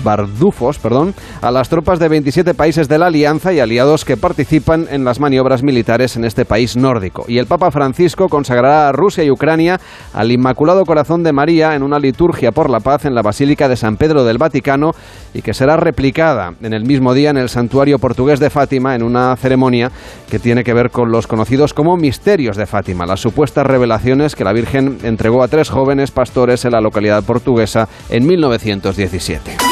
Bardufos, perdón, a las tropas de 27 países de la Alianza y aliados que participan en las maniobras militares en este país nórdico. Y el Papa Francisco consagrará a Rusia y Ucrania al Inmaculado Corazón de María en una liturgia por la paz en la Basílica de San Pedro del Vaticano y que será replicada en el mismo día en el Santuario Portugués de Fátima en una ceremonia que tiene que ver con los conocidos como misterios de Fátima, las supuestas revelaciones que la Virgen entregó a tres jóvenes pastores en la localidad portuguesa en 1917.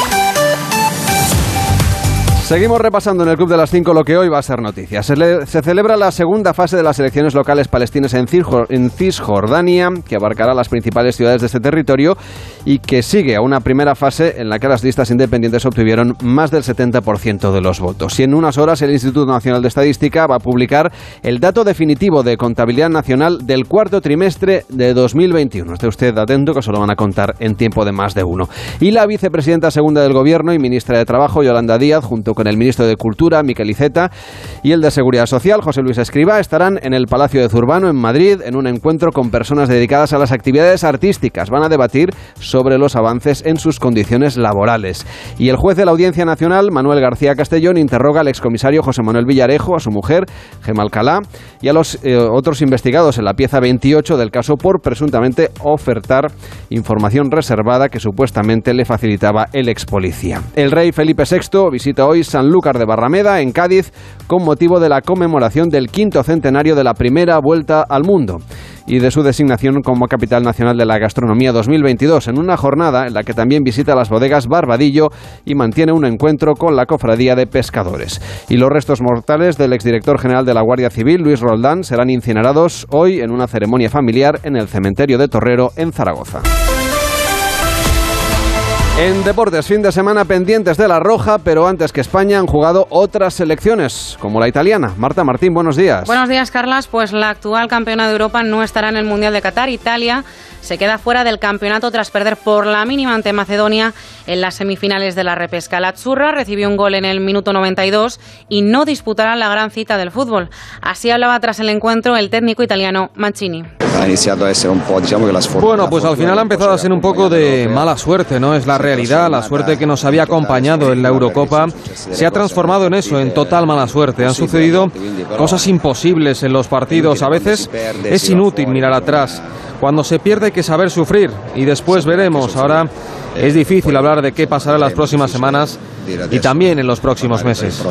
Seguimos repasando en el Club de las 5 lo que hoy va a ser noticia. Se, le- se celebra la segunda fase de las elecciones locales palestinas en, en Cisjordania, que abarcará las principales ciudades de este territorio y que sigue a una primera fase en la que las listas independientes obtuvieron más del 70% de los votos. Y en unas horas el Instituto Nacional de Estadística va a publicar el dato definitivo de contabilidad nacional del cuarto trimestre de 2021. Esté usted atento que se lo van a contar en tiempo de más de uno. Y la vicepresidenta segunda del Gobierno y ministra de Trabajo, Yolanda Díaz, junto con el ministro de Cultura, Miquel Iceta, y el de Seguridad Social, José Luis Escriba, estarán en el Palacio de Zurbano, en Madrid, en un encuentro con personas dedicadas a las actividades artísticas. Van a debatir sobre los avances en sus condiciones laborales. Y el juez de la Audiencia Nacional, Manuel García Castellón, interroga al excomisario José Manuel Villarejo, a su mujer, Gemma Alcalá, y a los eh, otros investigados en la pieza 28 del caso por presuntamente ofertar información reservada que supuestamente le facilitaba el ex policía. El rey Felipe VI visita hoy Luis Sanlúcar de Barrameda, en Cádiz, con motivo de la conmemoración del quinto centenario de la primera vuelta al mundo y de su designación como Capital Nacional de la Gastronomía 2022, en una jornada en la que también visita las bodegas Barbadillo y mantiene un encuentro con la Cofradía de Pescadores. Y los restos mortales del exdirector general de la Guardia Civil, Luis Roldán, serán incinerados hoy en una ceremonia familiar en el cementerio de Torrero, en Zaragoza. En deportes, fin de semana pendientes de la roja, pero antes que España han jugado otras selecciones, como la italiana. Marta Martín, buenos días. Buenos días, Carlas. Pues la actual campeona de Europa no estará en el Mundial de Qatar. Italia se queda fuera del campeonato tras perder por la mínima ante Macedonia en las semifinales de la repesca. La Azzurra recibió un gol en el minuto 92 y no disputará la gran cita del fútbol. Así hablaba tras el encuentro el técnico italiano Mancini. Bueno, pues al final ha empezado a ser un poco de mala suerte, ¿no? Es la realidad, la suerte que nos había acompañado en la Eurocopa se ha transformado en eso, en total mala suerte. Han sucedido cosas imposibles en los partidos. A veces es inútil mirar atrás. Cuando se pierde hay que saber sufrir y después veremos. Ahora es difícil hablar de qué pasará en las próximas semanas y también en los próximos meses.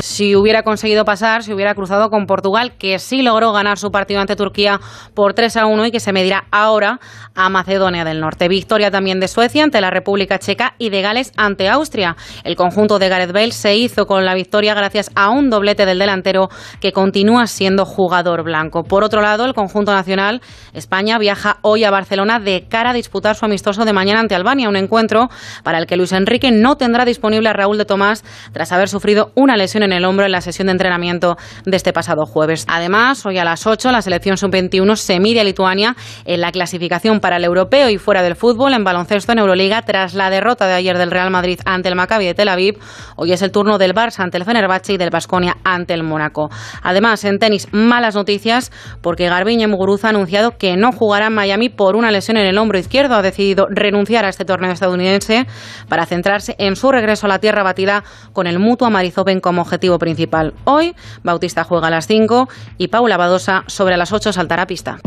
Si hubiera conseguido pasar, si hubiera cruzado con Portugal, que sí logró ganar su partido ante Turquía por 3 a 1 y que se medirá ahora a Macedonia del Norte. Victoria también de Suecia ante la República Checa y de Gales ante Austria. El conjunto de Gareth Bale se hizo con la victoria gracias a un doblete del delantero que continúa siendo jugador blanco. Por otro lado, el conjunto nacional, España, viaja hoy a Barcelona de cara a disputar su amistoso de mañana ante Albania, un encuentro para el que Luis Enrique no tendrá disponible a Raúl de Tomás tras haber sufrido una lesión en el hombro en la sesión de entrenamiento de este pasado jueves. Además, hoy a las 8 la selección sub-21 se mide a Lituania en la clasificación para el europeo y fuera del fútbol en baloncesto en Euroliga tras la derrota de ayer del Real Madrid ante el Maccabi de Tel Aviv. Hoy es el turno del Barça ante el Fenerbahce y del Basconia ante el Mónaco. Además, en tenis, malas noticias porque Garbiñe Muguruza ha anunciado que no jugará en Miami por una lesión en el hombro izquierdo. Ha decidido renunciar a este torneo estadounidense para centrarse en su regreso a la tierra batida con el Mutua Mariz Open como objetivo principal. Hoy, Bautista juega a las 5 y Paula Badosa sobre las 8 saltará a pista.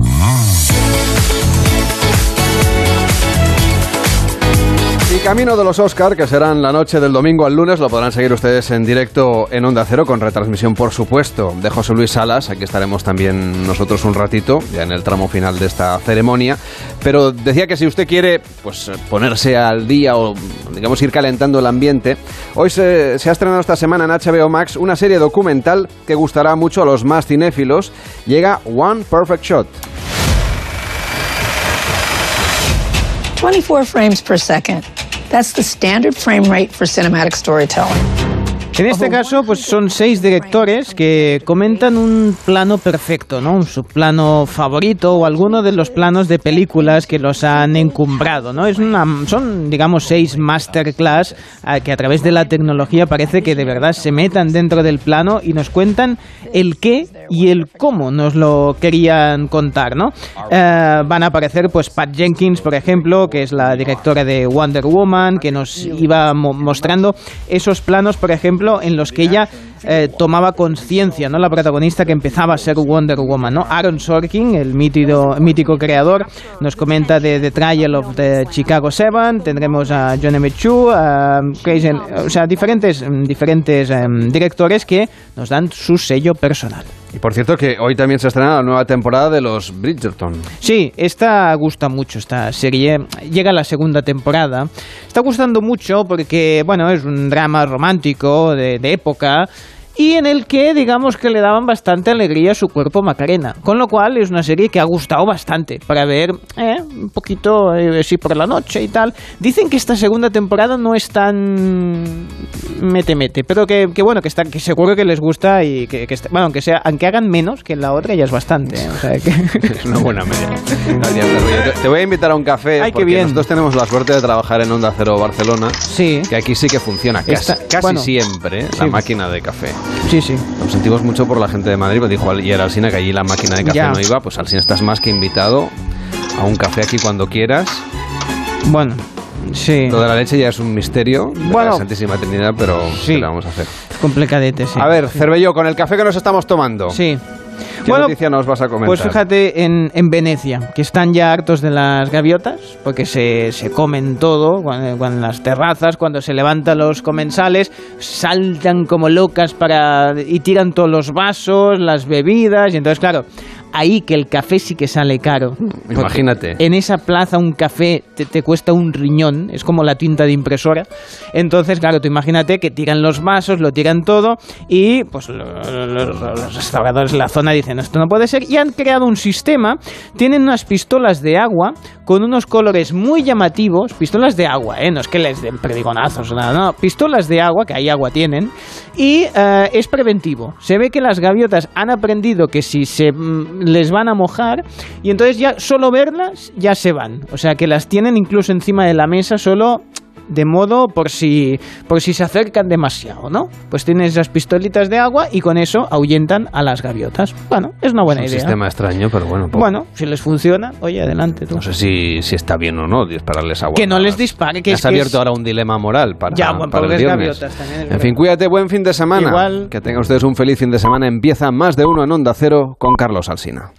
Y camino de los Oscar, que serán la noche del domingo al lunes, lo podrán seguir ustedes en directo en Onda Cero, con retransmisión, por supuesto, de José Luis Salas. Aquí estaremos también nosotros un ratito, ya en el tramo final de esta ceremonia. Pero decía que si usted quiere pues, ponerse al día o, digamos, ir calentando el ambiente, hoy se, se ha estrenado esta semana en HBO Max una serie documental que gustará mucho a los más cinéfilos. Llega One Perfect Shot. 24 frames per second. That's the standard frame rate for cinematic storytelling. En este caso, pues son seis directores que comentan un plano perfecto, ¿no? Su plano favorito o alguno de los planos de películas que los han encumbrado, ¿no? Es una, son, digamos, seis masterclass que a través de la tecnología parece que de verdad se metan dentro del plano y nos cuentan el qué y el cómo nos lo querían contar, ¿no? Eh, van a aparecer, pues, Pat Jenkins, por ejemplo, que es la directora de Wonder Woman, que nos iba mostrando esos planos, por ejemplo, en los que ella eh, tomaba conciencia, ¿no? La protagonista que empezaba a ser Wonder Woman, ¿no? Aaron Sorkin, el mítico, mítico creador, nos comenta de The Trial of the Chicago Seven, tendremos a John M. Chu, a Crazy, o sea, diferentes, diferentes em, directores que nos dan su sello personal. Y por cierto que hoy también se estrena la nueva temporada de los Bridgerton. Sí, esta gusta mucho, esta serie. Llega la segunda temporada. Está gustando mucho porque, bueno, es un drama romántico de, de época y en el que digamos que le daban bastante alegría a su cuerpo Macarena. Con lo cual es una serie que ha gustado bastante para ver eh, un poquito eh, así por la noche y tal. Dicen que esta segunda temporada no es tan mete mete, pero que, que bueno, que está que seguro que les gusta y que, que bueno, aunque sea aunque hagan menos que en la otra ya es bastante, ¿eh? o sea, que... es una buena media. te voy a invitar a un café Ay, porque bien. nosotros tenemos la suerte de trabajar en Onda Cero Barcelona. Sí. Que aquí sí que funciona casi, Esta- casi bueno, siempre ¿eh? la sí. máquina de café. Sí, sí. Lo sentimos mucho por la gente de Madrid, pues dijo ayer Alsina que allí la máquina de café Ya. no iba, pues Alsina estás más que invitado a un café aquí cuando quieras. Bueno, sí. Lo de la leche ya es un misterio de Bueno. la Santísima Trinidad, pero ¿qué le vamos a hacer? Complicadete, sí. A ver, Cervelló, con el café que nos estamos tomando. Sí. ¿Qué noticia nos vas a comentar? Pues fíjate en, en, Venecia, que están ya hartos de las gaviotas, porque se, se comen todo, cuando, cuando, en las terrazas, cuando se levantan los comensales, saltan como locas para y tiran todos los vasos, las bebidas, y entonces, claro, ahí que el café sí que sale caro. Imagínate. En esa plaza un café te, te, cuesta un riñón, es como la tinta de impresora. Entonces, claro, tú imagínate que tiran los vasos, lo tiran todo y pues los, los, los restauradores de la zona dicen, esto no puede ser, y han creado un sistema, tienen unas pistolas de agua con unos colores muy llamativos, pistolas de agua, ¿eh? no es que les den predigonazos, nada, no, pistolas de agua, que ahí agua tienen, y uh, es preventivo. Se ve que las gaviotas han aprendido que si se les van a mojar y entonces ya solo verlas ya se van. O sea que las tienen incluso encima de la mesa solo de modo por si por si se acercan demasiado, ¿no? Pues tienen esas pistolitas de agua y con eso ahuyentan a las gaviotas. Bueno, es una buena es un idea. sistema extraño, pero bueno. Poco. Bueno, si les funciona, oye, adelante tú. No sé si, si está bien o no dispararles agua. Que no les dispare, que has es abierto que es... ahora un dilema moral para, ya, bueno, para el viernes. También en fin, cuídate, buen fin de semana. Igual. Que tengan ustedes un feliz fin de semana. Empieza más de uno en Onda Cero con Carlos Alsina.